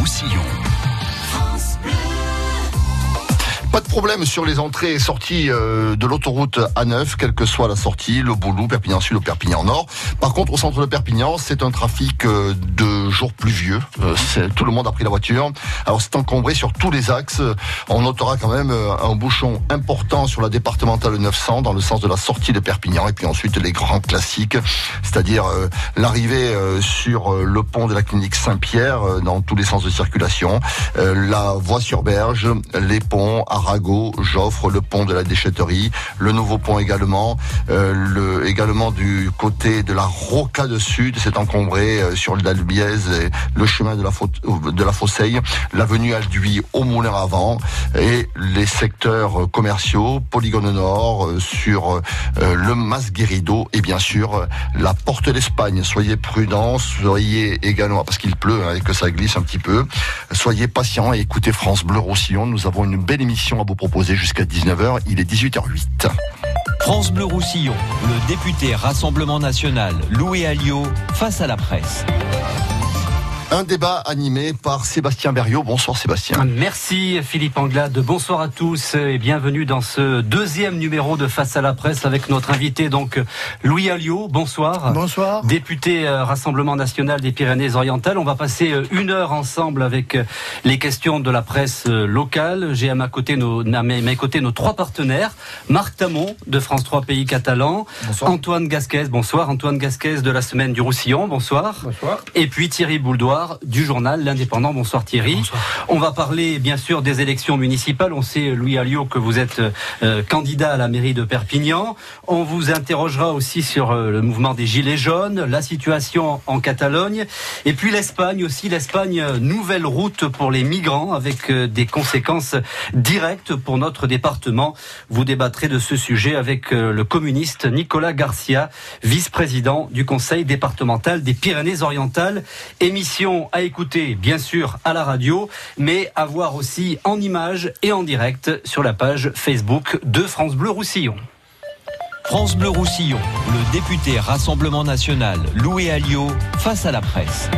Roussillon. Pas de problème sur les entrées et sorties euh, de l'autoroute A9, quelle que soit la sortie, le Boulou, Perpignan Sud ou Perpignan Nord. Par contre, au centre de Perpignan, c'est un trafic euh, de jours pluvieux. Euh, tout le monde a pris la voiture. Alors c'est encombré sur tous les axes. On notera quand même un bouchon important sur la départementale 900 dans le sens de la sortie de Perpignan et puis ensuite les grands classiques, c'est-à-dire l'arrivée sur le pont de la clinique Saint-Pierre dans tous les sens de circulation, la voie sur berge, les ponts Joffre, le pont de la déchetterie, le nouveau pont également, euh, le, également du côté de la Rocade Sud, c'est encombré euh, sur le Dalbiez, le chemin de la, Faute- de la Fosseille, l'avenue Alduy au Moulin avant et les secteurs euh, commerciaux, Polygone Nord, euh, sur euh, euh, le Masguerido et bien sûr euh, la Porte d'Espagne. Soyez prudents, soyez également, parce qu'il pleut hein, et que ça glisse un petit peu, soyez patients et écoutez France Bleu Roussillon. Nous avons une belle émission à vous proposer jusqu'à 19h. Il est 18h08. France Bleu Roussillon, le député Rassemblement National Louis Alliot face à la presse. Un débat animé par Sébastien Berriot. Bonsoir Sébastien. Merci Philippe Anglade. Bonsoir à tous et bienvenue dans ce deuxième numéro de Face à la presse avec notre invité donc Louis Alliot. Bonsoir. Bonsoir. Député euh, Rassemblement national des Pyrénées-Orientales. On va passer euh, une heure ensemble avec euh, les questions de la presse locale. J'ai à ma côté nos, à mes, côtés nos trois partenaires. Marc Tamon de France 3 Pays Catalans. Antoine Gasquez. Bonsoir. Antoine Gasquez de la semaine du Roussillon. Bonsoir. Bonsoir. Et puis Thierry Du journal L'Indépendant. Bonsoir Thierry. On va parler bien sûr des élections municipales. On sait, Louis Alliot, que vous êtes euh, candidat à la mairie de Perpignan. On vous interrogera aussi sur euh, le mouvement des Gilets jaunes, la situation en Catalogne. Et puis l'Espagne aussi. L'Espagne, euh, nouvelle route pour les migrants avec euh, des conséquences directes pour notre département. Vous débattrez de ce sujet avec le communiste Nicolas Garcia, vice-président du conseil départemental des Pyrénées-Orientales. Émission à écouter, bien sûr, à la radio, mais à voir aussi en images et en direct sur la page Facebook de France Bleu Roussillon. France Bleu Roussillon, le député Rassemblement National Louis Alliot face à la presse.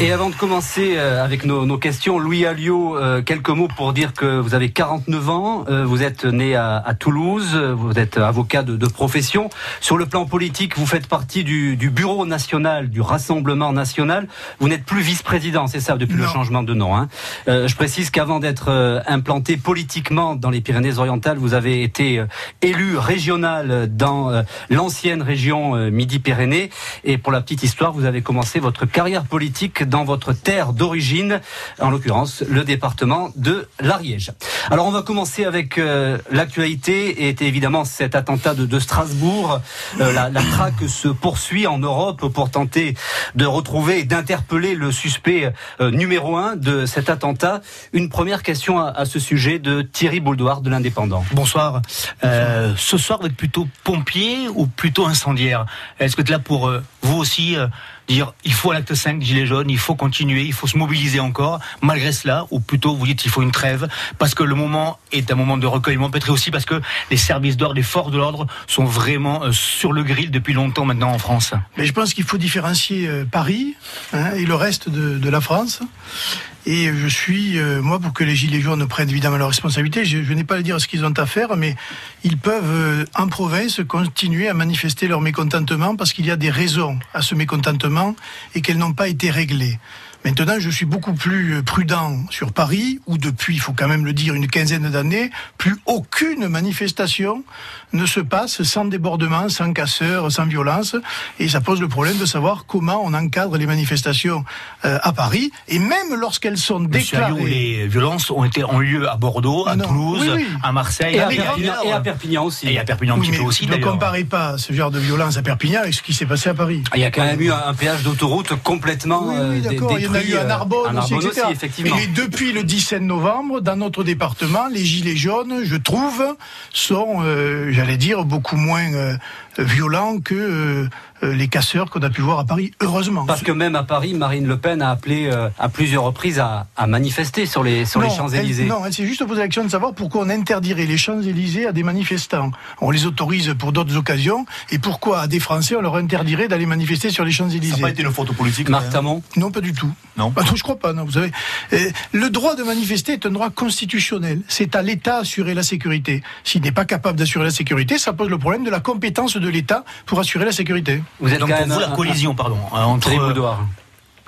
Et avant de commencer euh, avec nos, nos questions, Louis Alliot, euh, quelques mots pour dire que vous avez 49 ans, euh, vous êtes né à, à Toulouse, vous êtes avocat de, de profession. Sur le plan politique, vous faites partie du, du bureau national, du Rassemblement national. Vous n'êtes plus vice-président, c'est ça, depuis le changement de nom. Hein. Euh, je précise qu'avant d'être euh, implanté politiquement dans les Pyrénées-Orientales, vous avez été euh, élu régional dans euh, l'ancienne région euh, Midi-Pyrénées. Et pour la petite histoire, vous avez commencé votre carrière politique dans votre terre d'origine, en l'occurrence le département de l'Ariège. Alors on va commencer avec euh, l'actualité et évidemment cet attentat de, Strasbourg. Euh, la, traque se poursuit en Europe pour tenter de retrouver et d'interpeller le suspect euh, numéro un de cet attentat. Une première question à, ce sujet de Thierry Bouldoir de l'Indépendant. Bonsoir. Ce soir, vous êtes plutôt pompier ou plutôt incendiaire? Est-ce que vous êtes là pour vous aussi dire il faut un acte 5 Gilets jaunes, il faut continuer, il faut se mobiliser encore, malgré cela, ou plutôt vous dites il faut une trêve, parce que le moment est un moment de recueillement, peut-être aussi parce que les services d'ordre, les forces de l'ordre sont vraiment euh, sur le grill depuis longtemps maintenant en France. Mais je pense qu'il faut différencier euh, Paris hein, et le reste de la France. Et je suis, euh, moi, pour que les Gilets jaunes prennent évidemment leurs responsabilités, je, n'ai pas à dire ce qu'ils ont à faire, mais ils peuvent, euh, en province, continuer à manifester leur mécontentement parce qu'il y a des raisons à ce mécontentement et qu'elles n'ont pas été réglées. Maintenant, je suis beaucoup plus euh, prudent sur Paris, où depuis, il faut quand même le dire, une quinzaine d'années, plus aucune manifestation ne se passe sans débordement, sans casseurs, sans violence. Et ça pose le problème de savoir comment on encadre les manifestations euh, à Paris. Et même lorsqu'elles sont Monsieur déclarées... les violences ont été en lieu à Bordeaux, à Non. Toulouse, Oui, oui. à Marseille, Et à, Perpignan, et à Perpignan aussi. Et à Perpignan un Oui, petit peu aussi ne comparez pas ce genre de violence à Perpignan avec ce qui s'est passé à Paris. Il y a quand même eu un, péage d'autoroute complètement Oui, euh, d'accord. Il y en a eu à euh, Narbonne, à aussi, etc. aussi, effectivement. Mais depuis le 17 novembre, dans notre département, les gilets jaunes, je trouve, sont, euh, j'allais dire, beaucoup moins euh, violent que euh, les casseurs qu'on a pu voir à Paris, heureusement. Parce que même à Paris, Marine Le Pen a appelé euh, à plusieurs reprises à, à manifester sur les, sur les Non, Champs-Élysées. Non, elle s'est juste posé la question de savoir pourquoi on interdirait les Champs-Élysées à des manifestants. On les autorise pour d'autres occasions, et pourquoi à des Français on leur interdirait d'aller manifester sur les Ça n'a Champs-Élysées pas été une photo politique Marc hein Tamon Non, pas du tout. Non. Ah je crois pas, non. Vous savez, euh, le droit de manifester est un droit constitutionnel. C'est à l'État d'assurer la sécurité. S'il n'est pas capable d'assurer la sécurité, ça pose le problème de la compétence de l'État pour assurer la sécurité. Vous êtes Donc pour vous, la un- collision, pardon, entre Boudoir.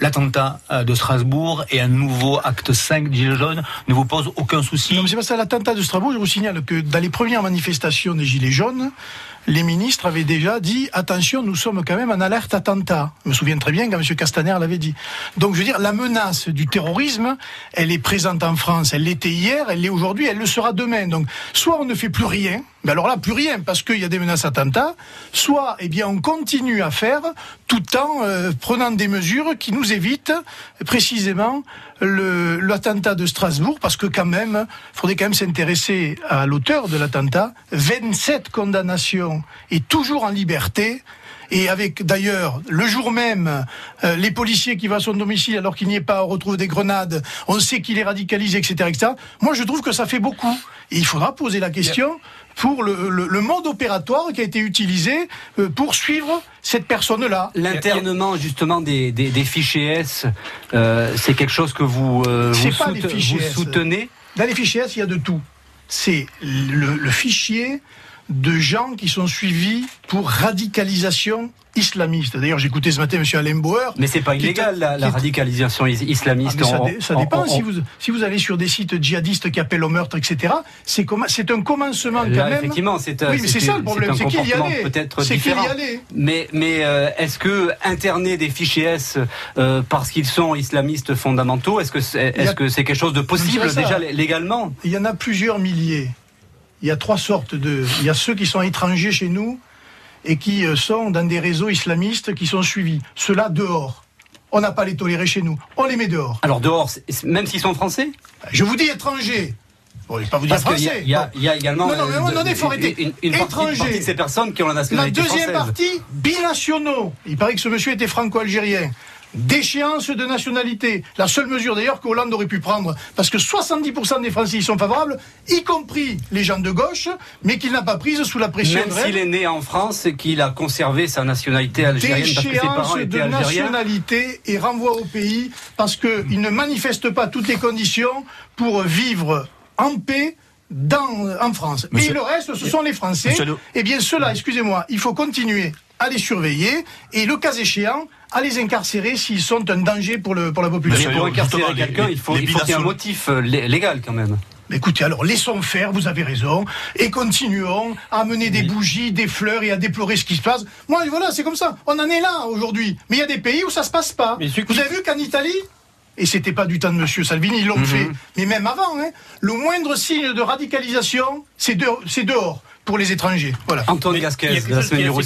l'attentat euh, de Strasbourg et un nouveau acte 5 de Gilets jaunes ne vous pose aucun souci Non, mais c'est pas ça. L'attentat de Strasbourg, je vous signale que dans les premières manifestations des Gilets jaunes, les ministres avaient déjà dit attention, nous sommes quand même en alerte attentat. Je me souviens très bien quand M. Castaner l'avait dit. Donc, je veux dire, la menace du terrorisme, elle est présente en France. Elle l'était hier, elle l'est aujourd'hui, elle le sera demain. Donc, soit on ne fait plus rien, mais alors là, plus rien, parce qu'il y a des menaces attentats, soit, eh bien, on continue à faire tout en euh, prenant des mesures qui nous évitent précisément l'attentat de Strasbourg, parce que quand même, il faudrait quand même s'intéresser à l'auteur de l'attentat. 27 condamnations et toujours en liberté. Et avec d'ailleurs le jour même euh, les policiers qui vont à son domicile alors qu'il n'y est pas, on retrouve des grenades, on sait qu'il est radicalisé, etc., etc. Moi je trouve que ça fait beaucoup. Et il faudra poser la question pour le, le- le mode opératoire qui a été utilisé euh, pour suivre cette personne-là. L'internement justement des, des, des fichiers S, euh, c'est quelque chose que vous, euh, vous, pas soute- vous soutenez? Dans les fichiers S, il y a de tout. C'est le, le fichier de gens qui sont suivis pour radicalisation islamiste. D'ailleurs, j'écoutais ce matin M. Alain Bauer. Mais c'est pas est- illégal la, est- radicalisation is- Ah, islamiste. mais ça, ça dépend. si, vous, si vous allez sur des sites djihadistes qui appellent au meurtre, etc., c'est un commencement quand même. effectivement, c'est Oui, mais c'est ça le problème, c'est qu'il y allait. peut-être C'est qu'il y différent. allait. Mais, mais euh, est-ce que interner des fichiers S euh, parce qu'ils sont islamistes fondamentaux, est-ce que c'est Il y a- est-ce que c'est quelque chose de possible déjà lé- légalement? Il y en a plusieurs milliers. Il y a trois sortes de. Il y a ceux qui sont étrangers chez nous et qui euh, sont dans des réseaux islamistes qui sont suivis. Ceux-là dehors. On n'a pas les tolérer chez nous. On les met dehors. Alors dehors, même s'ils sont français? Je vous dis étrangers. Bon, je vais pas vous dire Parce français. il y a- Bon. il y a également Non, non, mais euh, donné, faut arrêter. une, une partie de ces personnes qui ont la La nationalité deuxième française. partie, binationaux. Il paraît que ce monsieur était franco-algérien. Déchéance de nationalité. La seule mesure d'ailleurs que Hollande aurait pu prendre, parce que 70% des Français y sont favorables, y compris les gens de gauche, mais qu'il n'a pas prise sous la pression Même s'il est né en France et qu'il a conservé sa nationalité algérienne parce que ses parents déchéance étaient de algériens. nationalité et renvoi au pays parce qu'il ne manifeste pas toutes les conditions pour vivre en paix dans, en France. Monsieur- et le reste, ce sont les Français. Le- Eh bien, ceux-là, excusez-moi, il faut continuer à les surveiller et, le cas échéant, à les incarcérer s'ils sont un danger pour, le, pour la Mais population. Monsieur- pour incarcérer quelqu'un, il faut, les il faut qu'il y ait un motif euh, lé- légal quand même. Mais Écoutez, alors laissons faire, vous avez raison, et continuons à amener des bougies, des fleurs et à déplorer ce qui se passe. Moi, voilà, c'est comme ça. On en est là aujourd'hui. Mais il y a des pays où ça se passe pas. Mais Vous avez vu qu'en Italie, et c'était pas du temps de Monsieur Salvini, ils l'ont fait, mais même avant, hein, le moindre signe de radicalisation, c'est de- c'est dehors pour les étrangers. Voilà. Antoine Gasquez, de la semaine du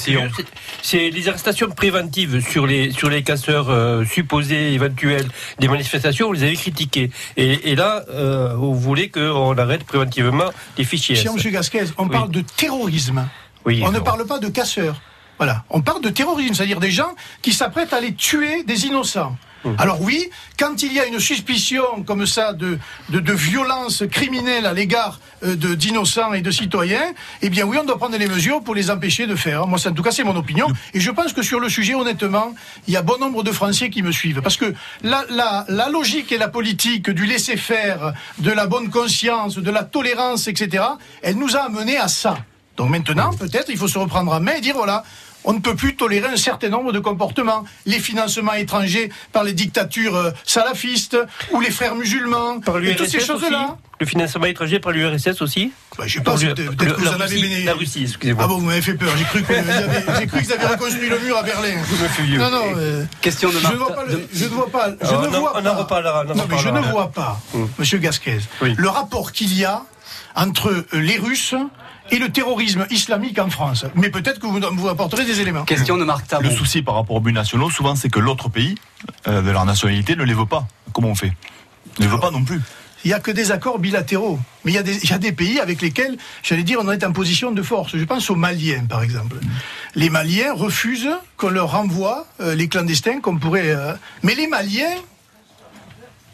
c'est- les arrestations préventives sur les, sur les casseurs euh, supposés, éventuels des manifestations, vous les avez critiquées. Et, et là, euh, vous voulez qu'on arrête préventivement les fichiers. Cher Monsieur Gasquez, on Oui. parle de terrorisme. Oui, on ne parle pas de casseurs. Voilà. On parle de terrorisme, c'est-à-dire des gens qui s'apprêtent à aller tuer des innocents. Hum. Alors oui, quand il y a une suspicion comme ça de, de, de violence criminelle à l'égard euh, de- d'innocents et de citoyens, eh bien oui, on doit prendre les mesures pour les empêcher de faire. Moi, ça, en tout cas, c'est mon opinion. Et je pense que sur le sujet, honnêtement, il y a bon nombre de Français qui me suivent. Parce que la, la, la logique et la politique du laisser-faire, de la bonne conscience, de la tolérance, etc., elle nous a amenés à ça. Donc maintenant, peut-être, il faut se reprendre en main et dire, voilà, on ne peut plus tolérer un certain nombre de comportements. Les financements étrangers par les dictatures euh, salafistes ou les frères musulmans, Par et toutes ces choses-là. Le financement étranger par l'URSS aussi Bah, je sais pas, peut-être que vous la en avez Russie- béné- La Russie, excusez-moi. Ah bon, vous m'avez fait peur. J'ai cru que vous avez- reconstruit le mur à Berlin. Non, non. euh, Question de je ne vois pas. je ne vois pas. Je ne on en- vois on en pas. reparlera, non, mais je ne vois pas, Monsieur Gasquez, Oui. le rapport qu'il y a entre les Russes et le terrorisme islamique en France. Mais peut-être que vous vous apporterez des éléments. Question de Marc Tabon. Le souci par rapport aux buts nationaux, souvent, c'est que l'autre pays, euh, de leur nationalité, ne les veut pas. Comment on fait? Ne les veut pas non plus. il n'y a que des accords bilatéraux. Mais il y, a des, il y a des pays avec lesquels, j'allais dire, on est en position de force. Je pense aux Maliens, par exemple. Les Maliens refusent qu'on leur renvoie euh, les clandestins qu'on pourrait... euh, Mais les Maliens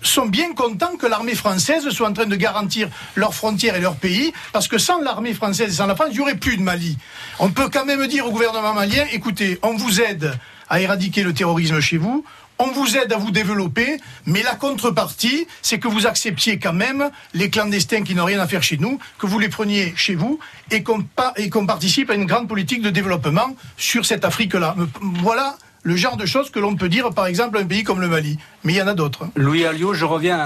sont bien contents que l'armée française soit en train de garantir leurs frontières et leur pays, parce que sans l'armée française et sans la France, il n'y aurait plus de Mali. On peut quand même dire au gouvernement malien, écoutez, on vous aide à éradiquer le terrorisme chez vous, on vous aide à vous développer, mais la contrepartie, c'est que vous acceptiez quand même les clandestins qui n'ont rien à faire chez nous, que vous les preniez chez vous et qu'on et qu'on participe à une grande politique de développement sur cette Afrique-là. Voilà le genre de choses que l'on peut dire, par exemple, à un pays comme le Mali. Mais il y en a d'autres. hein. Louis Alliot, je reviens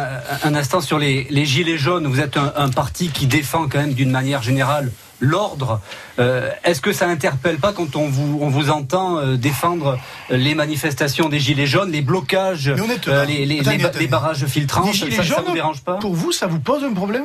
un- instant sur les, les Gilets jaunes. Vous êtes un, un parti qui défend quand même d'une manière générale l'ordre. Euh, Est-ce que ça interpelle pas quand on vous, on vous entend euh, défendre les manifestations des Gilets jaunes, les blocages, euh, les, barrages filtrants Les ça, gilets ça, ça jaunes, vous dérange pas? Pour vous, ça vous pose un problème?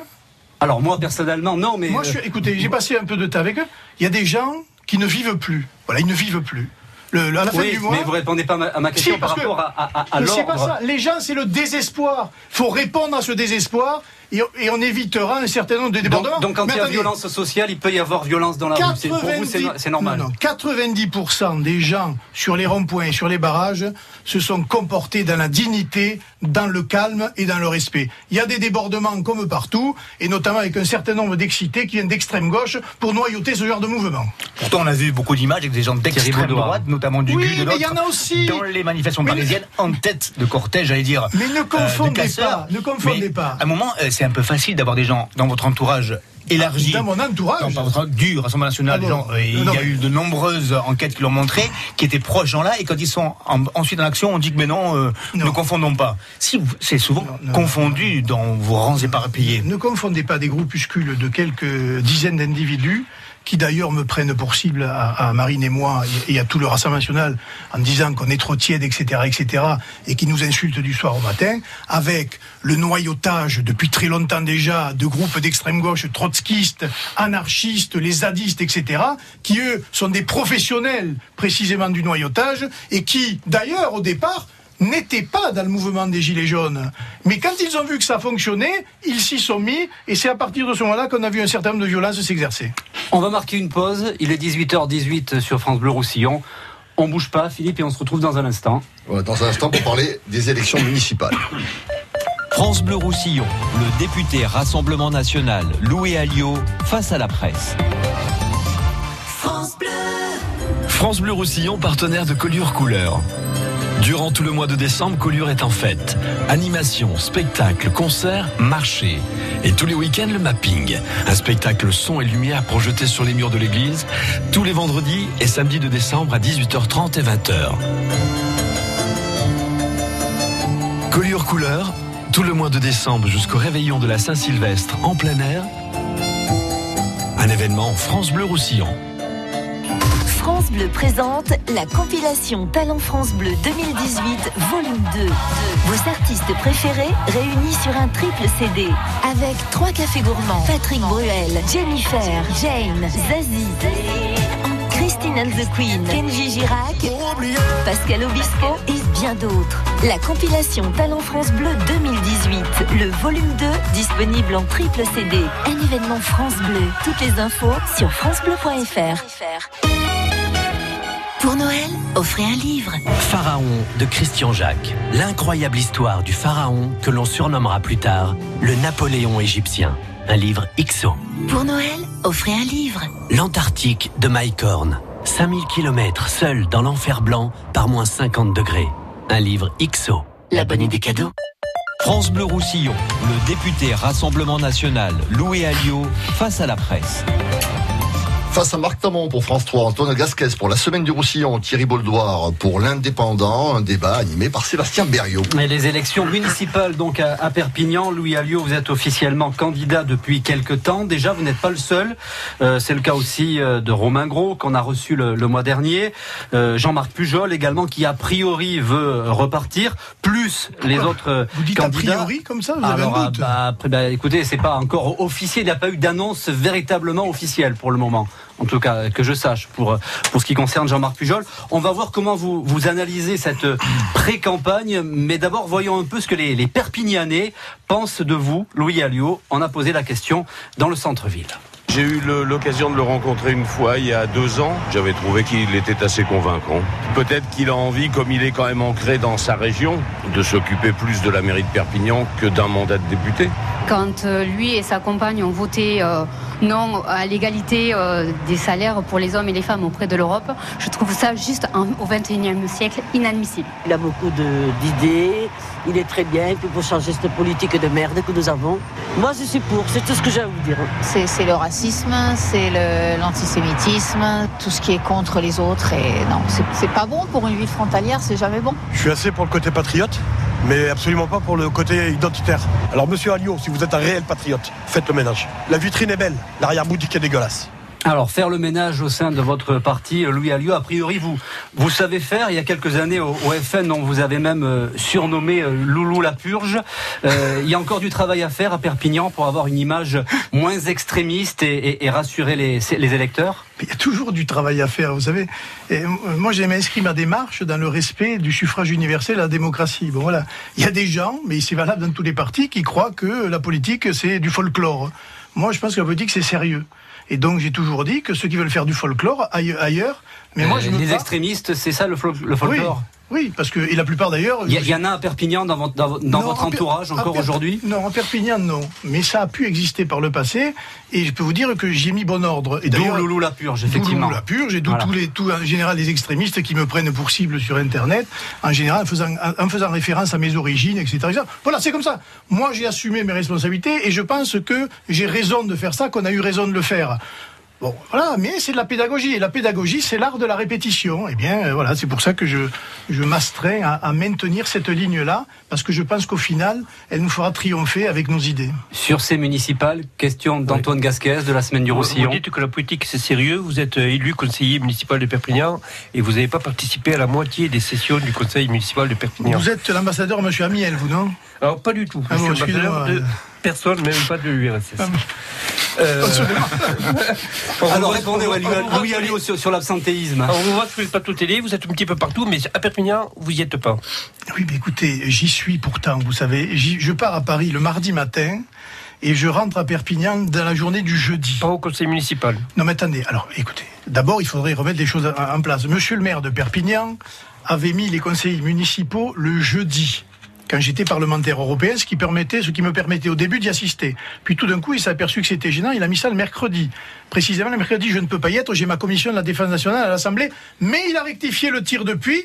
Alors moi personnellement, non, mais Moi, je suis, écoutez, j'ai passé un peu de temps avec eux. Il y a des gens qui ne vivent plus. Voilà, ils ne vivent plus. Le, le- à la fin oui, du mois. mais vous répondez pas à ma, question Si, par que- rapport à, à- c'est pas ça. Les gens, c'est le désespoir. faut répondre à ce désespoir et, et on évitera un certain nombre de débordements. donc quand Mais il y a violence sociale, il peut y avoir violence dans la rue. C'est- Pour vous, c'est no- c'est normal. non, non, 90% des gens sur les ronds-points et sur les barrages se sont comportés dans la dignité, dans le calme et dans le respect. Il y a des débordements comme partout, et notamment avec un certain nombre d'excités qui viennent d'extrême gauche pour noyauter ce genre de mouvement. Pourtant, on a vu beaucoup d'images avec des gens d'extrême droite, notamment du Oui, de mais il y l'autre, en a aussi. dans les manifestations Mais parisiennes, en tête de cortège, j'allais dire. Mais ne euh, de confondez pas, ne confondez Mais pas. À un moment, euh, c'est un peu facile d'avoir des gens dans votre entourage élargi. Dans mon entourage. Du Rassemblement National, Ah bon des gens, euh, il Non, y a mais- eu de nombreuses enquêtes qui l'ont montré, qui étaient proches gens là, et quand ils sont en- ensuite en action, on dit que mais non, euh, Non. ne confondons pas. Si c'est souvent non, confondu dans vos rangs éparpillés. Ne confondez pas des groupuscules de quelques dizaines d'individus qui d'ailleurs me prennent pour cible à, Marine et moi et, et à tout le Rassemblement national en disant qu'on est trop tiède, etc., etc., et qui nous insultent du soir au matin, avec le noyautage depuis très longtemps déjà de groupes d'extrême gauche trotskistes, anarchistes, les zadistes, etc., qui eux sont des professionnels précisément du noyautage et qui d'ailleurs au départ n'étaient pas dans le mouvement des Gilets jaunes. Mais quand ils ont vu que ça fonctionnait, ils s'y sont mis, et c'est à partir de ce moment-là qu'on a vu un certain nombre de violences s'exercer. On va marquer une pause. Il est 18h18 sur France Bleu Roussillon. On bouge pas, Philippe, et on se retrouve dans un instant. Dans un instant pour parler des élections municipales. France Bleu Roussillon, le député Rassemblement National Louis Alliot face à la presse. France Bleu Roussillon, partenaire de Collure Couleur. Durant tout le mois de décembre, Collure est en fête. Animation, spectacle, concert, marché. Et tous les week-ends, le mapping. Un spectacle son et lumière projeté sur les murs de l'église, tous les vendredis et samedis de décembre à 18h30 et 20h. Collure Couleur, tout le mois de décembre jusqu'au réveillon de la Saint-Sylvestre en plein air. Un événement France Bleu Roussillon. France Bleu présente la compilation Talent France Bleu 2018, volume 2. Vos artistes préférés réunis sur un triple CD. Avec trois cafés gourmands, Patrick Bruel, Jennifer, Jane, Zazie, Christine and the Queen, Kenji Girac, Pascal Obispo et bien d'autres. La compilation Talent France Bleu 2018, le volume 2, disponible en triple CD. Un événement France Bleu. Toutes les infos sur francebleu.fr. Pour Noël, offrez un livre. Pharaon de Christian Jacques. L'incroyable histoire du pharaon que l'on surnommera plus tard le Napoléon égyptien. Un livre XO. Pour Noël, offrez un livre. L'Antarctique de Mike Horn. 5000 km seul dans l'enfer blanc par moins 50 degrés. Un livre XO. La bonne idée cadeau. France Bleu Roussillon, le député Rassemblement National Louis Alliot face à la presse. Face à Marc Tamon pour France 3, Antoine Gasquez pour la semaine du Roussillon, Thierry Boldoir pour l'Indépendant, un débat animé par Sébastien Berriot. Et les élections municipales donc à, à Perpignan, Louis Alliot, vous êtes officiellement candidat depuis quelques temps. Déjà, vous n'êtes pas le seul. Euh, C'est le cas aussi euh, de Romain Gros qu'on a reçu le, le mois dernier. Euh, Jean-Marc Pujol également qui a priori veut repartir, plus les autres Vous dites a candidats. priori comme ça, vous avez Alors, un doute ah, bah, bah, écoutez, c'est pas encore officiel. Il n'y a pas eu d'annonce véritablement officielle pour le moment. En tout cas que je sache, pour, pour ce qui concerne Jean-Marc Pujol. On va voir comment vous, vous analysez cette pré-campagne, mais d'abord voyons un peu ce que les, les Perpignanais pensent de vous, Louis Alliot. On a posé la question dans le centre-ville. J'ai eu l'occasion de le rencontrer une fois il y a deux ans. J'avais trouvé qu'il était assez convaincant. Peut-être qu'il a envie, comme il est quand même ancré dans sa région, de s'occuper plus de la mairie de Perpignan que d'un mandat de député. Quand euh, lui et sa compagne ont voté euh, non à l'égalité euh, des salaires pour les hommes et les femmes auprès de l'Europe, je trouve ça juste en- au XXIe siècle inadmissible. Il a beaucoup d'idées, il est très bien, et puis pour changer cette politique de merde que nous avons. Moi je suis pour, c'est tout ce que j'ai à vous dire. C'est c'est le racisme, c'est le- l'antisémitisme, tout ce qui est contre les autres. Et non, c'est- c'est pas bon pour une ville frontalière, c'est jamais bon. Je suis assez pour le côté patriote, mais absolument pas pour le côté identitaire. Alors, monsieur Alliot, si vous êtes un réel patriote, faites le ménage. La vitrine est belle, l'arrière-boutique est dégueulasse. Alors, faire le ménage au sein de votre parti, Louis Alliot, a priori, vous, vous savez faire. Il y a quelques années, au, au FN, on vous avait même euh, surnommé euh, Loulou la Purge. Euh, il y a encore du travail à faire à Perpignan pour avoir une image moins extrémiste et, et- et rassurer les, les électeurs Il y a toujours du travail à faire, vous savez. Et, euh, moi, j'ai inscrit ma démarche dans le respect du suffrage universel de la démocratie. Bon, voilà. Il y a des gens, mais c'est valable dans tous les partis, qui croient que la politique, c'est du folklore. Moi, je pense que la politique, c'est sérieux. Et donc, j'ai toujours dit que ceux qui veulent faire du folklore aille- ailleurs, mais moi, Euh, je me Les extrémistes, c'est ça le, le folklore? Oui, parce que, et la plupart d'ailleurs. Il y, en a à Perpignan dans votre, dans votre- dans Non, votre en Per- entourage en encore aujourd'hui? Non, en Perpignan, non. Mais ça a pu exister par le passé. Et je peux vous dire que j'ai mis bon ordre. Et d'ailleurs- Loulou la Purge, effectivement. Loulou la purge et d'où Voilà. tous les, tout, en général, les extrémistes qui me prennent pour cible sur Internet, en général, en faisant, en faisant référence à mes origines, etc. etc. Voilà, c'est comme ça. Moi, j'ai assumé mes responsabilités et je pense que j'ai raison de faire ça, qu'on a eu raison de le faire. Bon, voilà, mais c'est de la pédagogie. Et la pédagogie, c'est l'art de la répétition. Eh bien, euh, voilà, c'est pour ça que je, je m'astreins à, à maintenir cette ligne-là, parce que je pense qu'au final, elle nous fera triompher avec nos idées. Sur ces municipales, question d'Antoine Gasquez de la semaine du Roussillon. vous dites que la politique c'est sérieux, vous êtes euh, élu conseiller municipal de Perpignan et vous n'avez pas participé à la moitié des sessions du conseil municipal de Perpignan. Vous êtes l'ambassadeur, monsieur Amiel, vous, non? Alors pas du tout, Ah bon, de personne, même pas de l'URSS. Ah, Euh, on Alors répondez, voit Louis sur l'absentéisme. on vous voit sur les plateaux télé, vous êtes un petit peu partout, mais à Perpignan, vous y êtes pas. Oui, mais écoutez, j'y suis pourtant, vous savez. Je pars à Paris le mardi matin et je rentre à Perpignan dans la journée du jeudi. Pas au conseil municipal. Non, mais attendez, alors écoutez, d'abord il faudrait remettre les choses en en place. Monsieur le maire de Perpignan avait mis les conseils municipaux le jeudi. Quand j'étais parlementaire européen, ce qui permettait, ce qui me permettait au début d'y assister. Puis tout d'un coup, il s'est aperçu que c'était gênant. Il a mis ça le mercredi. Précisément le mercredi, je ne peux pas y être. J'ai ma commission de la défense nationale à l'Assemblée. Mais il a rectifié le tir depuis.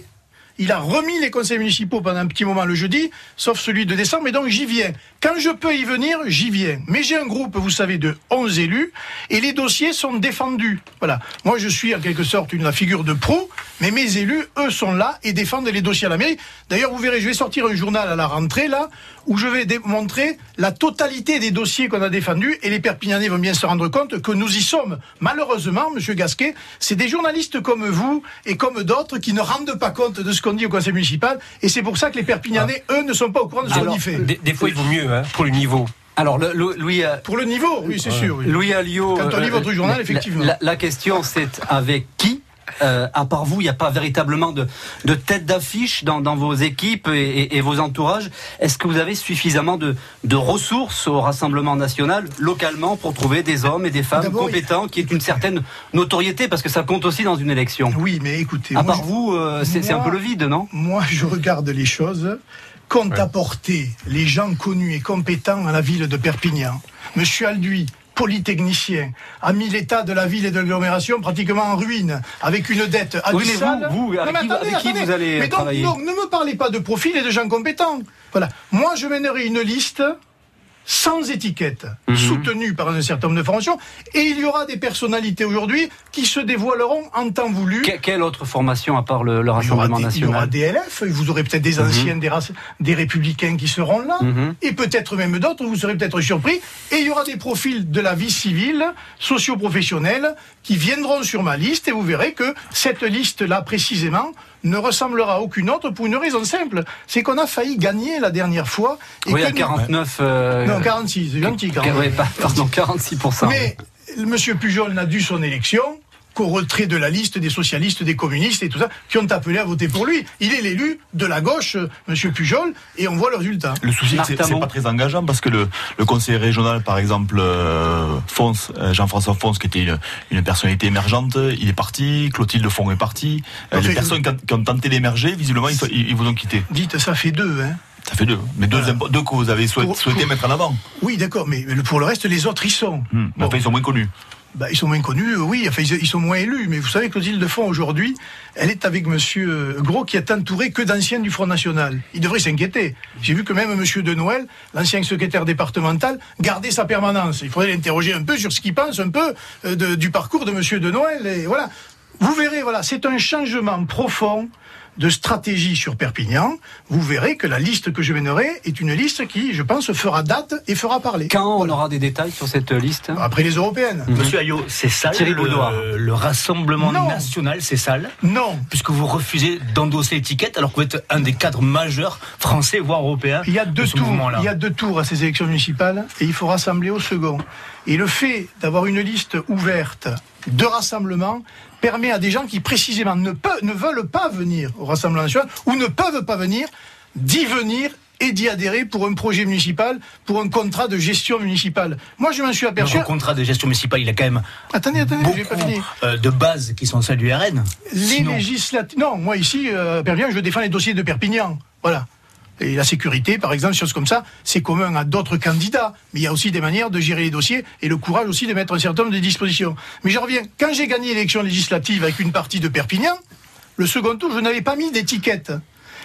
Il a remis les conseils municipaux pendant un petit moment le jeudi, sauf celui de décembre, et donc j'y viens. Quand je peux y venir, j'y viens. Mais j'ai un groupe, vous savez, de 11 élus, et les dossiers sont défendus. Voilà. Moi, je suis en quelque sorte une la figure de proue, mais mes élus, eux, sont là et défendent les dossiers à la mairie. D'ailleurs, vous verrez, je vais sortir un journal à la rentrée, là, où je vais démontrer la totalité des dossiers qu'on a défendus, et les Perpignanais vont bien se rendre compte que nous y sommes. Malheureusement, Monsieur Gasquet, c'est des journalistes comme vous et comme d'autres qui ne rendent pas compte de ce qu'on dit au conseil municipal, et c'est pour ça que les Perpignanais, eux, ne sont pas au courant de ce qu'on Alors, y fait. Des, des fois, il vaut mieux hein, pour le niveau. Alors, le- le- Louis, euh, Pour le niveau, oui, c'est sûr. oui. Louis Alliot. Quand on lit euh, votre journal, la- effectivement. La, la question, c'est avec qui euh, à part vous, il n'y a pas véritablement de, de tête d'affiche dans, dans vos équipes et, et- et vos entourages. Est-ce que vous avez suffisamment de, de ressources au Rassemblement national, localement, pour trouver des hommes et des femmes compétents qui aient une certaine notoriété Parce que ça compte aussi dans une élection? Oui, mais écoutez. À moi, part je- vous, euh, c'est c'est un peu le vide, non? Moi, je regarde les choses qu'ont apporté les gens connus et compétents à la ville de Perpignan? Monsieur Alduy, polytechnicien, a mis l'état de la ville et de l'agglomération pratiquement en ruine, avec une dette Oui, mais vous, Non, mais qui- avec qui vous allez mais donc, travailler donc, ne me parlez pas de profil et de gens compétents. Voilà. Moi, je mènerai une liste sans étiquette, Mhm. soutenue par un certain nombre de formations, et il y aura des personnalités aujourd'hui qui se dévoileront en temps voulu. Que- Quelle autre formation à part le, Rassemblement des- Il y aura national? des LF, vous aurez peut-être des anciens, des, races- des républicains qui seront là, Mhm. et peut-être même d'autres, vous serez peut-être surpris, et il y aura des profils de la vie civile, socio-professionnelle, qui viendront sur ma liste, et vous verrez que cette liste-là, précisément, ne ressemblera à aucune autre pour une raison simple, c'est qu'on a failli gagner la dernière fois. Et Oui, que à nous- 49. euh, Non, 46, c'est gentil, Qu- 49. ouais, pas- pardon, 46%. Mais Monsieur Pujol n'a dû son élection qu'au retrait de la liste des socialistes, des communistes et tout ça, qui ont appelé à voter pour lui. Il est l'élu de la gauche, euh, Monsieur Pujol, et on voit le résultat. Le souci, c'est que c'est pas très engageant parce que le, le conseiller régional, par exemple, euh, Fons, euh, Jean-François Fons, qui était une, une personnalité émergente, il est parti. Clotilde Font est parti. Euh, En fait, les personnes qui ont, qui ont tenté d'émerger, visiblement, ils, sont- ils- ils vous ont quitté. Dites, ça fait deux, hein. Ça fait deux. Mais deux, deux que vous avez souhaité, Pour- souhaité pour- mettre en avant. Oui, d'accord, mais pour le reste, les autres, ils sont. Hmm. Enfin, ils sont moins connus. Bah, ils sont moins connus, euh, oui, enfin, ils, sont moins élus. Mais vous savez que Clotilde Font, aujourd'hui, elle est avec Monsieur euh, Gros, qui est entouré que d'anciens du Front National. Il devrait s'inquiéter. J'ai vu que même Monsieur de Noël, l'ancien secrétaire départemental, gardait sa permanence. Il faudrait l'interroger un peu sur ce qu'il pense un peu euh, de- du parcours de Monsieur de Noël. Et voilà. Vous verrez, voilà, c'est un changement profond de stratégie sur Perpignan. Vous verrez que la liste que je mènerai est une liste qui, je pense, fera date et fera parler. Quand on aura des détails sur cette liste Après les européennes. Monsieur Ayot, c'est sale Thierry le, Rassemblement Non. national, c'est sale Non. Puisque vous refusez d'endosser l'étiquette alors que vous êtes un des cadres majeurs français, voire européens. Il y a de deux ce tours. Il y a deux tours à ces élections municipales et il faut rassembler au second. Et le fait d'avoir une liste ouverte de rassemblement permet à des gens qui précisément ne, ne veulent pas venir au Rassemblement national ou ne peuvent pas venir d'y venir et d'y adhérer pour un projet municipal, pour un contrat de gestion municipale. Moi, je m'en suis aperçu. Notre contrat de gestion municipale, il a quand même Attendez, attendez, je vais pas finir. euh, de bases qui sont celles du RN. Les Sinon- législatives. Non, moi ici, euh, à Perpignan, je défends les dossiers de Perpignan. Voilà. Et la sécurité, par exemple, choses comme ça, c'est commun à d'autres candidats. Mais il y a aussi des manières de gérer les dossiers et le courage aussi de mettre un certain nombre de dispositions. Mais je reviens. Quand j'ai gagné l'élection législative avec une partie de Perpignan, le second tour, je n'avais pas mis d'étiquette.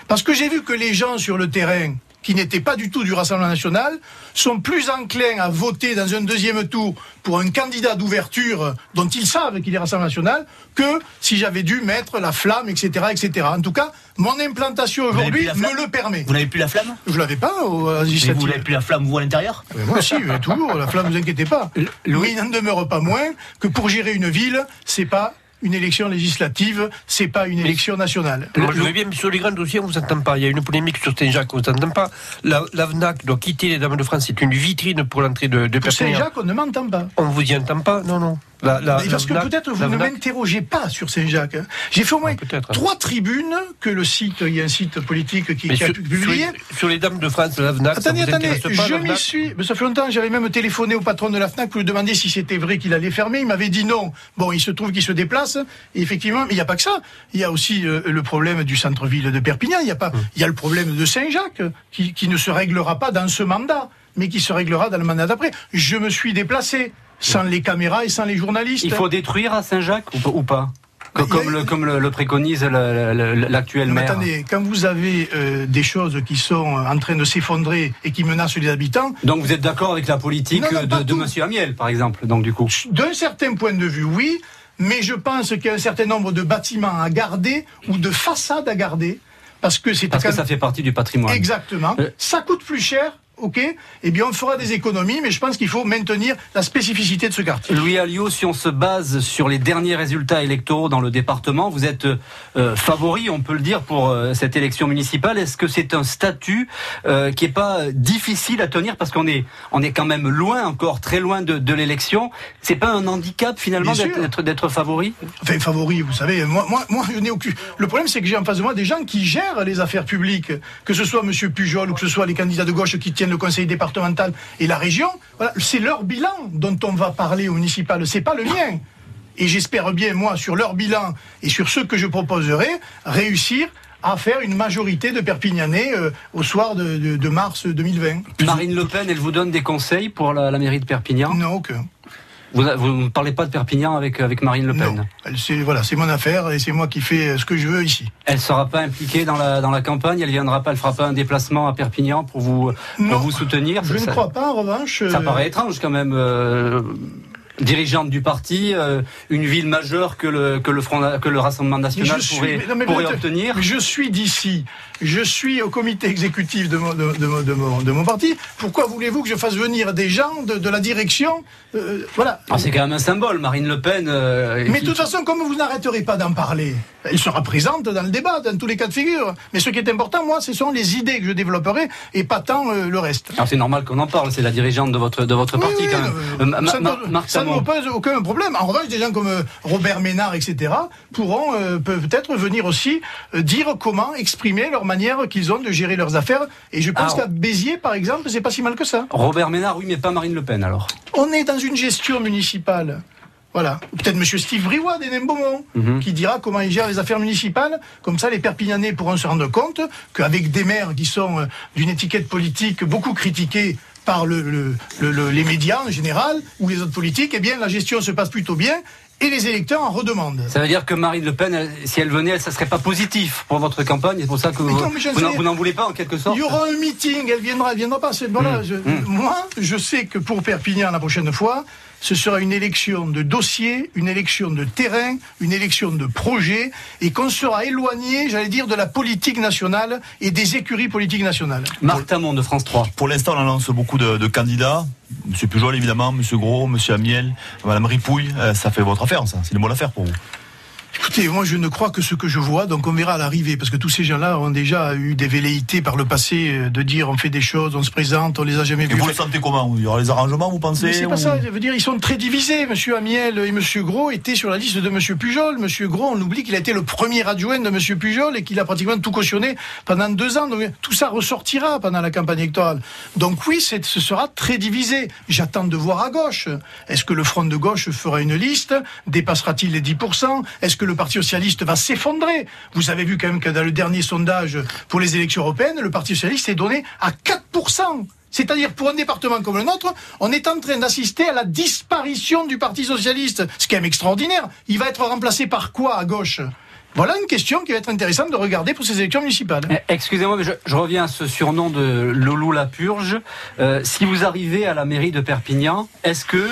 Parce que j'ai vu que les gens sur le terrain, qui n'étaient pas du tout du Rassemblement national, sont plus enclins à voter dans un deuxième tour pour un candidat d'ouverture dont ils savent qu'il est Rassemblement national que si j'avais dû mettre la flamme, etc., etc. En tout cas, mon implantation aujourd'hui me le permet. Vous n'avez plus la flamme? Je l'avais pas au Mais. Vous n'avez plus la flamme, vous, à l'intérieur? Moi aussi, toujours, la flamme, vous inquiétez pas. Il n'en demeure pas moins que pour gérer une ville, c'est pas une élection législative, c'est pas une élection nationale. Moi, je veux bien, mais sur les grands dossiers, on vous entend pas. Il y a une polémique sur Saint-Jacques, on vous entend pas. La, la FNAC doit quitter les Dames de France. C'est une vitrine pour l'entrée de, de. Saint-Jacques, on ne m'entend pas. On vous y entend pas? Non, non. La, la- Mais parce que peut-être vous ne m'interrogez pas sur Saint-Jacques. hein. J'ai fait au moins peut-être. trois tribunes que le site, il y a un site politique qui, a publié. sur les, sur les Dames de France, la FNAC, ça Attendez, vous attendez, intéresse pas, je m'y suis. Mais ça fait longtemps, j'avais même téléphoné au patron de la FNAC pour lui demander si c'était vrai qu'il allait fermer. Il m'avait dit non. Bon, il se trouve qu'il se déplace. Et effectivement, mais il n'y a pas que ça. Il y a aussi euh, le problème du centre-ville de Perpignan. Il y a pas, il y a le problème de Saint-Jacques qui, qui ne se réglera pas dans ce mandat, mais qui se réglera dans le mandat d'après. Je me suis déplacé sans les caméras et sans les journalistes. Il faut détruire à Saint-Jacques ou, pas Bah, comme, a- le, comme le, le préconise l'actuel maire. attendez, quand vous avez euh, des choses qui sont en train de s'effondrer et qui menacent les habitants, Donc vous êtes d'accord avec la politique Non, non, pas de. Monsieur Amiel, par exemple, donc du coup d'un certain point de vue, oui, mais je pense qu'il y a un certain nombre de bâtiments à garder ou de façades à garder, parce que c'est Parce que ça fait partie du patrimoine. Exactement. Euh. Ça coûte plus cher, ok Eh bien, on fera des économies, mais je pense qu'il faut maintenir la spécificité de ce quartier. Louis Alliot, si on se base sur les derniers résultats électoraux dans le département, vous êtes euh, favori, on peut le dire, pour euh, cette élection municipale. Est-ce que c'est un statut euh, qui est pas difficile à tenir parce qu'on est on est quand même loin encore, très loin de, de l'élection? C'est pas un handicap finalement d'être- favori? Enfin, favori, vous savez, moi, moi, moi je n'ai aucun. Le problème, c'est que j'ai en face de moi des gens qui gèrent les affaires publiques, que ce soit M. Pujol ou que ce soit les candidats de gauche qui tiennent le conseil départemental et la région. Voilà, c'est leur bilan dont on va parler au municipal, c'est pas le mien. Et j'espère bien, moi, sur leur bilan et sur ce que je proposerai, réussir à faire une majorité de Perpignanais euh, au soir de, de- de mars 2020. Marine Le Pen, elle vous donne des conseils pour la, la mairie de Perpignan? Non, aucun. Vous ne parlez pas de Perpignan avec avec Marine Le Pen C'est voilà, c'est mon affaire et c'est moi qui fais ce que je veux ici. Elle sera pas impliquée dans la, dans la campagne, elle viendra pas, elle fera pas un déplacement à Perpignan pour vous, pour Non, vous soutenir. Je Ça- ne crois pas, en revanche. Ça euh, paraît étrange quand même. euh, dirigeante du parti, euh, une ville majeure que le, que le, Front, que le Rassemblement national je suis- pourrait, mais non, pourrait obtenir. Je suis d'ici. Je suis au comité exécutif de mon, de, de de mon, parti. Pourquoi voulez-vous que je fasse venir des gens de, de la direction Euh, Voilà. Ah, c'est quand même un symbole, Marine Le Pen. euh, Mais qui- de toute façon, comme vous n'arrêterez pas d'en parler, elle sera présente dans le débat, dans tous les cas de figure. Mais ce qui est important, moi, ce sont les idées que je développerai et pas tant le reste. Alors c'est normal qu'on en parle, c'est la dirigeante de votre, de votre Oui, parti oui, quand même. Ma- Ma- Marc ne me pose aucun problème. En revanche, des gens comme euh, Robert Ménard, etc., pourront euh, peut- peut-être venir aussi euh, dire comment exprimer leur manière qu'ils ont de gérer leurs affaires. Et je pense qu'à Béziers, par exemple, c'est pas si mal que ça. Robert Ménard, oui, mais pas Marine Le Pen alors. On est dans une gestion municipale. Voilà. Peut-être Monsieur Steve Briouat des Beaumont, Mhm. qui dira comment il gère les affaires municipales. Comme ça, les Perpignanais pourront se rendre compte qu'avec des maires qui sont d'une étiquette politique beaucoup critiquée par le- le- le- le- les médias en général, ou les autres politiques, eh bien, la gestion se passe plutôt bien et les électeurs en redemandent. Ça veut dire que Marine Le Pen, elle- si elle venait, ça serait pas positif pour votre campagne. C'est pour ça que Mais vous, n'en- voulez pas en quelque sorte. Il y aura un meeting, elle viendra, elle viendra pas. Voilà, Mmh, je- mmh. Moi, je sais que pour Perpignan la prochaine fois, ce sera une élection de dossier, une élection de terrain, une élection de projet, et qu'on sera éloigné, j'allais dire, de la politique nationale et des écuries politiques nationales. Marc Tamon de France 3. Pour l'instant, on annonce beaucoup de, de candidats. Monsieur Pujol, évidemment, Monsieur Gros, Monsieur Amiel, Madame Ripouille. Euh, ça fait votre affaire, ça. C'est une bonne affaire pour vous. Écoutez, moi je ne crois que ce que je vois, donc on verra à l'arrivée, parce que tous ces gens-là ont déjà eu des velléités par le passé euh, de dire on fait des choses, on se présente, on les a jamais Et vus. vous le sentez comment Il y aura les arrangements, vous pensez Mais c'est pas ça, je veux dire, ils sont très divisés. Monsieur Amiel et Monsieur Gros étaient sur la liste de Monsieur Pujol. Monsieur Gros, on oublie qu'il a été le premier adjoint de Monsieur Pujol et qu'il a pratiquement tout cautionné pendant deux ans. Donc tout ça ressortira pendant la campagne électorale. Donc oui, c'est- ce sera très divisé. J'attends de voir à gauche. Est-ce que le Front de gauche fera une liste? Dépassera-t-il les 10% Est-ce que le Parti socialiste va s'effondrer Vous avez vu quand même que dans le dernier sondage pour les élections européennes, le Parti socialiste est donné à 4%. C'est-à-dire, pour un département comme le nôtre, on est en train d'assister à la disparition du Parti Socialiste. Ce qui est même extraordinaire. Il va être remplacé par quoi à gauche? Voilà une question qui va être intéressante de regarder pour ces élections municipales. Eh, Excusez-moi, mais je, je reviens à ce surnom de Loulou la Purge. Euh, si vous arrivez à la mairie de Perpignan, est-ce que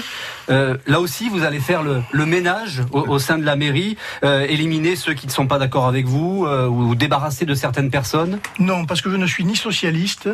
euh, là aussi vous allez faire le, le ménage au, au sein de la mairie, euh, éliminer ceux qui ne sont pas d'accord avec vous ou vous débarrasser de certaines personnes? Non, parce que je ne suis ni socialiste,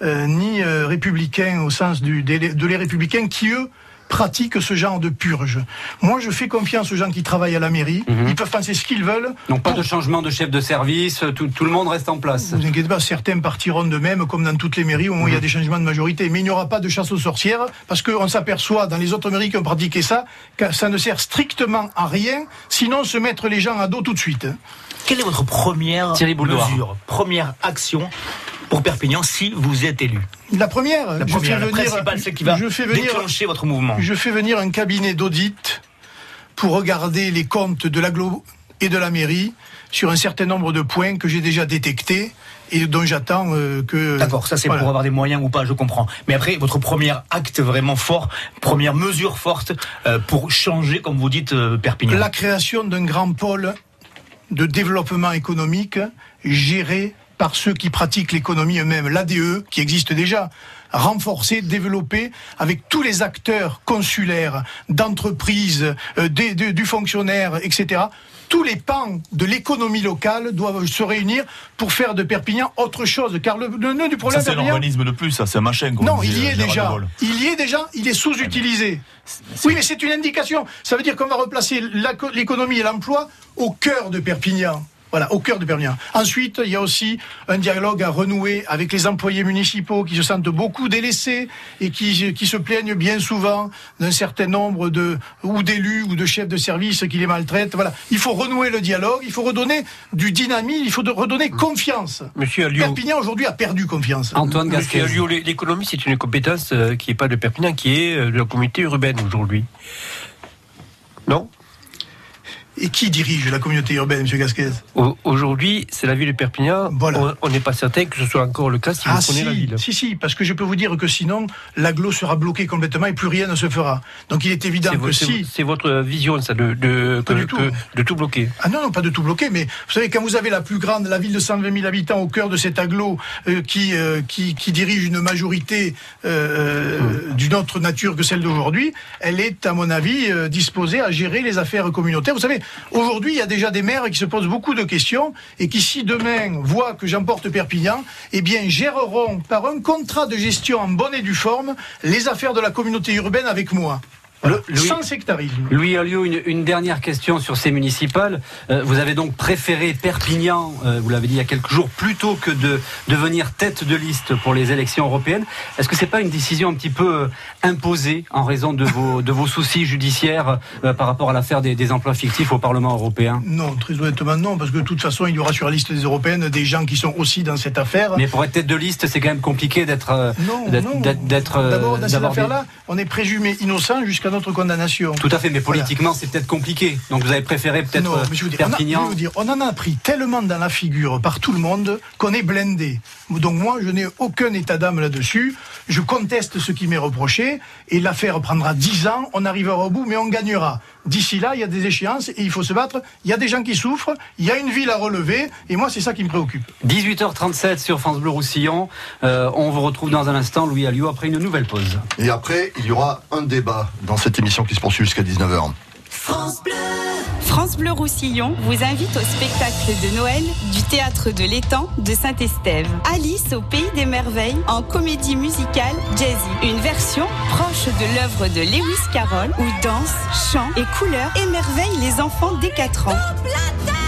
euh, ni euh, républicain au sens du, des- de les républicains qui, eux, pratiquent ce genre de purge. Moi, je fais confiance aux gens qui travaillent à la mairie. Mhm. Ils peuvent penser ce qu'ils veulent. Donc pas de changement de chef de service, tout, tout le monde reste en place. Ne vous inquiétez pas, certains partiront d'eux-mêmes, comme dans toutes les mairies où il y a des changements de majorité. Mais il n'y aura pas de chasse aux sorcières, parce qu'on s'aperçoit dans les autres mairies qui ont pratiqué ça, que ça ne sert strictement à rien, sinon se mettre les gens à dos tout de suite. Quelle est votre première Thierry mesure, première action pour Perpignan si vous êtes élu La première, La je première, fais la venir, principale, celle qui va je fais venir, déclencher votre mouvement. je fais venir un cabinet d'audit pour regarder les comptes de l'agglo et de la mairie sur un certain nombre de points que j'ai déjà détectés et dont j'attends euh, que. D'accord, ça c'est Voilà. pour avoir des moyens ou pas, je comprends. Mais après, votre premier acte vraiment fort, première mesure forte euh, pour changer, comme vous dites, euh, Perpignan. La création d'un grand pôle de développement économique géré par ceux qui pratiquent l'économie eux-mêmes, l'ADE, qui existe déjà, renforcé, développé avec tous les acteurs consulaires, d'entreprises, euh, du fonctionnaire, etc. Tous les pans de l'économie locale doivent se réunir pour faire de Perpignan autre chose. Car le, le nœud du Ça, problème, c'est organisme de plus, ça, c'est un machin. non, il y est général de déjà. Il y est déjà, il est sous-utilisé. Oui, mais c'est une indication. Ça veut dire qu'on va replacer la- l'économie et l'emploi au cœur de Perpignan. Voilà, au cœur de Perpignan. Ensuite, il y a aussi un dialogue à renouer avec les employés municipaux qui se sentent beaucoup délaissés et qui, qui se plaignent bien souvent d'un certain nombre de ou d'élus ou de chefs de service qui les maltraitent. Voilà, il faut renouer le dialogue, il faut redonner du dynamisme, il faut de- redonner confiance. Monsieur Alliot. Perpignan aujourd'hui a perdu confiance. Antoine Monsieur Gasquet. L'économie, c'est une compétence euh, qui n'est pas de Perpignan, qui est euh, de la communauté urbaine aujourd'hui. Non? Et qui dirige la communauté urbaine, M. Gasquez Au- Aujourd'hui, c'est la ville de Perpignan. Voilà. On- n'est pas certain que ce soit encore le cas si vous Ah prenez si, la ville. si, si, parce que je peux vous dire que sinon, l'aglo sera bloqué complètement et plus rien ne se fera. Donc il est évident que si... c'est votre vision, ça, de, de, Pas que- du tout. que- de tout bloquer. Ah non, non, pas de tout bloquer, mais vous savez, quand vous avez la plus grande, la ville de 120 000 habitants au cœur de cet aglo euh, qui, euh, qui, qui dirige une majorité euh, d'une autre nature que celle d'aujourd'hui, elle est, à mon avis, disposée à gérer les affaires communautaires. Vous savez, aujourd'hui, il y a déjà des maires qui se posent beaucoup de questions et qui, si demain voient que j'emporte Perpignan, eh bien, géreront par un contrat de gestion en bonne et due forme les affaires de la communauté urbaine avec moi. Voilà. Le- Louis- Sans sectarisme. Louis Alliot, une, une dernière question sur ces municipales. Euh, vous avez donc préféré Perpignan, euh, vous l'avez dit il y a quelques jours, plutôt que de devenir tête de liste pour les élections européennes. Est-ce que c'est pas une décision un petit peu euh, imposée en raison de vos, de vos soucis judiciaires euh, par rapport à l'affaire des, des emplois fictifs au Parlement européen? Non, très honnêtement, non, parce que de toute façon, il y aura sur la liste des européennes des gens qui sont aussi dans cette affaire. Mais pour être tête de liste, c'est quand même compliqué d'être Non, d'être- D'abord, dans cette affaire-là, on est présumé innocent jusqu'à notre condamnation. Tout à fait, mais Voilà. politiquement, c'est peut-être compliqué. Donc vous avez préféré peut-être Non, mais je veux dire, on, a, je Perpignan. vais vous dire, on en a pris tellement dans la figure par tout le monde qu'on est blindé. Donc moi, je n'ai aucun état d'âme là-dessus. Je conteste ce qui m'est reproché et l'affaire prendra 10 ans. On arrivera au bout, mais on gagnera. D'ici là, il y a des échéances et il faut se battre. Il y a des gens qui souffrent. Il y a une ville à relever et moi, c'est ça qui me préoccupe. 18h37 sur France Bleu Roussillon. Euh, on vous retrouve dans un instant, Louis Alliot, après une nouvelle pause. Et après, il y aura un débat dans cette émission qui se poursuit jusqu'à 19h. France Bleu. France Bleu Roussillon vous invite au spectacle de Noël du théâtre de l'étang de Saint-Estève. Alice au pays des merveilles en comédie musicale jazzy. Une version proche de l'œuvre de Lewis Carroll où danse, chant et couleurs émerveillent les enfants dès 4 ans.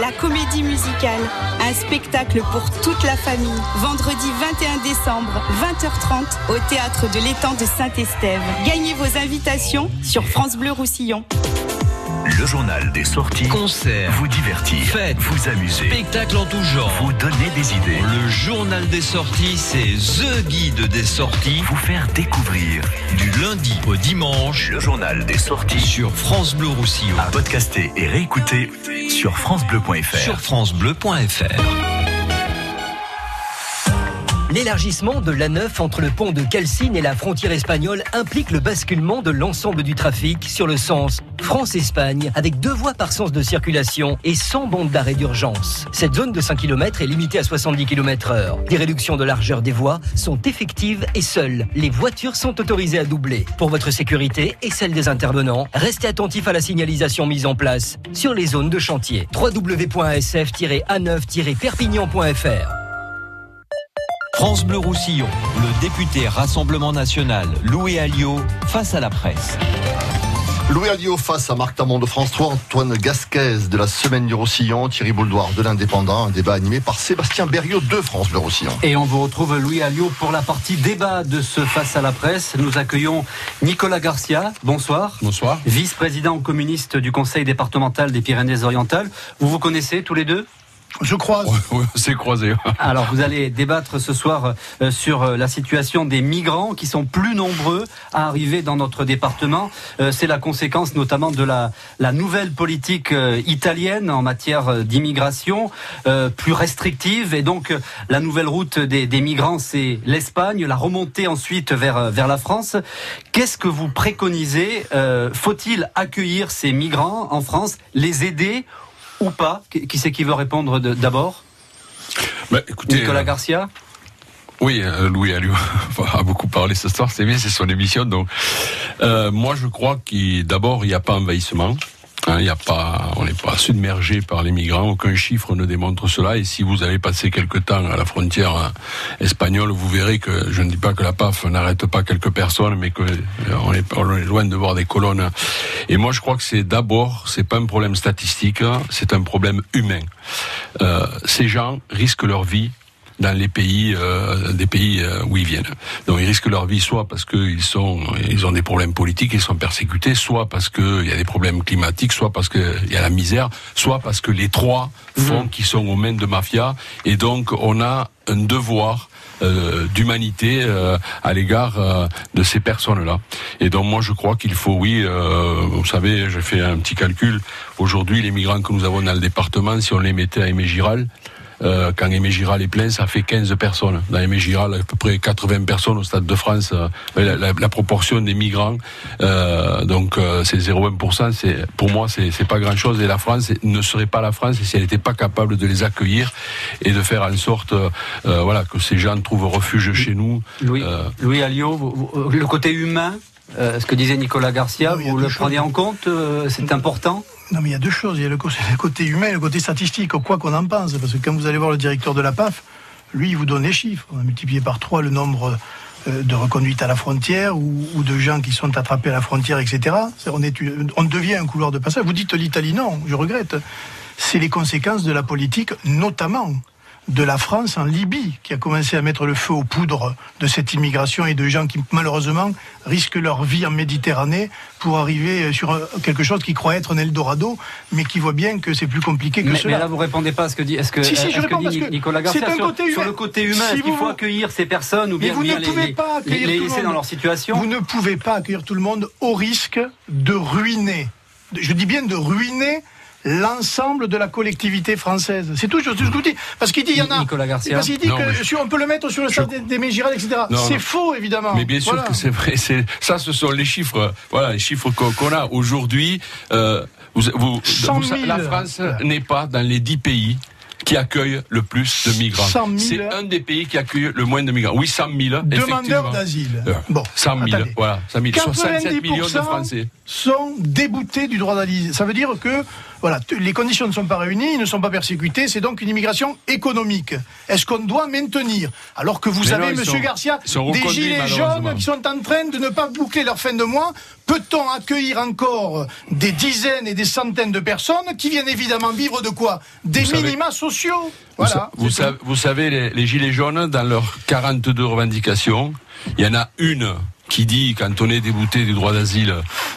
La comédie musicale, un spectacle pour toute la famille. Vendredi 21 décembre, 20h30, au théâtre de l'étang de Saint-Estève. Gagnez vos invitations sur France Bleu Roussillon. Le journal des sorties. Concerts. Vous divertir. Faites. Vous amuser. Spectacle en tout genre. Vous donner des idées. Le journal des sorties, c'est THE guide des sorties. Vous faire découvrir. Du lundi au dimanche. Le journal des sorties. Sur France Bleu Roussillon. À podcaster et réécouter sur FranceBleu.fr. Sur FranceBleu.fr. L'élargissement de l'A9 entre le pont de Calcine et la frontière espagnole implique le basculement de l'ensemble du trafic sur le sens France-Espagne avec deux voies par sens de circulation et 100 bandes d'arrêt d'urgence. Cette zone de 5 km est limitée à 70 km heure. Des réductions de largeur des voies sont effectives et seules les voitures sont autorisées à doubler. Pour votre sécurité et celle des intervenants, restez attentifs à la signalisation mise en place sur les zones de chantier. www.sf-a9-perpignan.fr France Bleu Roussillon, le député Rassemblement National Louis Alliot face à la presse. Louis Alliot face à Marc Tamon de France 3, Antoine Gasquez de la Semaine du Roussillon, Thierry Bouldoir de l'Indépendant, un débat animé par Sébastien Berriot de France Bleu Roussillon. Et on vous retrouve Louis Alliot pour la partie débat de ce Face à la presse. Nous accueillons Nicolas Garcia. Bonsoir. Bonsoir. Vice-président communiste du Conseil départemental des Pyrénées-Orientales. Vous vous connaissez tous les deux? Je croise. Oui, c'est croisé. Alors, vous allez débattre ce soir euh, sur euh, la situation des migrants qui sont plus nombreux à arriver dans notre département. Euh, C'est la conséquence notamment de la, la nouvelle politique euh, italienne en matière d'immigration, euh, plus restrictive. Et donc, la nouvelle route des, des migrants, c'est l'Espagne, la remontée ensuite vers, vers la France. Qu'est-ce que vous préconisez Euh, Faut-il accueillir ces migrants en France, les aider ou pas Qui c'est qui veut répondre d'abord Bah, écoutez, Nicolas euh, Garcia Oui, euh, Louis Alliot a beaucoup parlé ce soir, c'est bien, c'est son émission. Donc, euh, moi, je crois qu'il d'abord, il n'y a pas envahissement. Hein, Il y a pas, on n'est pas submergé par les migrants. Aucun chiffre ne démontre cela. Et si vous avez passé quelque temps à la frontière euh, espagnole, vous verrez que je ne dis pas que la PAF n'arrête pas quelques personnes, mais que euh, est, on est loin de voir des colonnes. Et moi, je crois que c'est d'abord, c'est pas un problème statistique, hein, c'est un problème humain. Euh, ces gens risquent leur vie dans les pays, euh, des pays euh, où ils viennent. Donc ils risquent leur vie soit parce qu'ils sont, ils ont des problèmes politiques, ils sont persécutés, soit parce qu'il y a des problèmes climatiques, soit parce qu'il y a la misère, soit parce que les trois font qu'ils sont aux mains de mafia. Et donc on a un devoir euh, d'humanité euh, à l'égard euh, de ces personnes-là. Et donc moi je crois qu'il faut, oui, euh, vous savez, j'ai fait un petit calcul. Aujourd'hui, les migrants que nous avons dans le département, si on les mettait à Aimé Giral, euh, quand Aimé Giral est plein, ça fait 15 personnes. Dans Aimé Giral, à peu près 80 personnes au Stade de France. euh, la, la- la proportion des migrants, euh, donc euh, c'est 0,1%. C'est pour moi, c'est c'est pas grand-chose. Et la France ne serait pas la France si elle n'était pas capable de les accueillir et de faire en sorte, voilà, que ces gens trouvent refuge chez nous. Louis, Euh, Louis Alliot, vous- vous- le côté humain, euh, ce que disait Nicolas Garcia, vous le prenez en compte euh, C'est important? Non, mais il y a deux choses. Il y a le côté humain et le côté statistique, quoi qu'on en pense. Parce que quand vous allez voir le directeur de la PAF, lui, il vous donne les chiffres. On a multiplié par trois le nombre euh, de reconduite à la frontière ou, de gens qui sont attrapés à la frontière, etc. On, est, on devient un couloir de passage. Vous dites l'Italie, non, je regrette. C'est les conséquences de la politique, notamment de la France en Libye, qui a commencé à mettre le feu aux poudres de cette immigration et de gens qui, malheureusement, risquent leur vie en Méditerranée pour arriver sur euh, quelque chose qui croit être un Eldorado, mais qui voit bien que c'est plus compliqué que Mais, cela. mais là, vous répondez pas à ce que dit, est-ce que, Si, si, je réponds que parce dit que Nicolas Garcia un sur, côté sur le côté humain, Si vous- faut accueillir ces personnes ou bien, vous bien ne les, pouvez les- pas les- accueillir les tout le laisser dans leur situation? Vous ne pouvez pas accueillir tout le monde au risque de ruiner, je dis bien de ruiner l'ensemble de la collectivité française. C'est tout ce que je vous dis. Parce qu'il dit, il y en a. Nicolas Garcia. Parce qu'il dit Non, que on peut le mettre sur le stade des, des Mégirades, etc. C'est faux, évidemment. Mais bien sûr Voilà. que c'est vrai. Ça, ce sont les chiffres. Voilà, les chiffres qu'on a aujourd'hui. Euh, vous, vous, 100 000. vous- la France n'est pas dans les 10 pays qui accueillent le plus de migrants. 100 000. C'est un des pays qui accueille le moins de migrants. Oui, 100 000. Demandeurs d'asile. Euh, Bon, 100 000, attendez. voilà, 100 000. 67 millions de 90% Français. sont déboutés du droit d'asile. Ça veut dire que voilà, les conditions ne sont pas réunies, ils ne sont pas persécutés, c'est donc une immigration économique. Est-ce qu'on doit maintenir? Alors que vous Mais avez, sont- Garcia, des gilets jaunes qui sont en train de ne pas boucler leur fin de mois, peut-on accueillir encore des dizaines et des centaines de personnes qui viennent évidemment vivre de quoi? Des Vous savez- minima sociaux Vous, Voilà. sa- vous savez, vous savez, les, les Gilets jaunes, dans leurs 42 revendications, il y en a une qui dit, quand on est débouté du droit d'asile,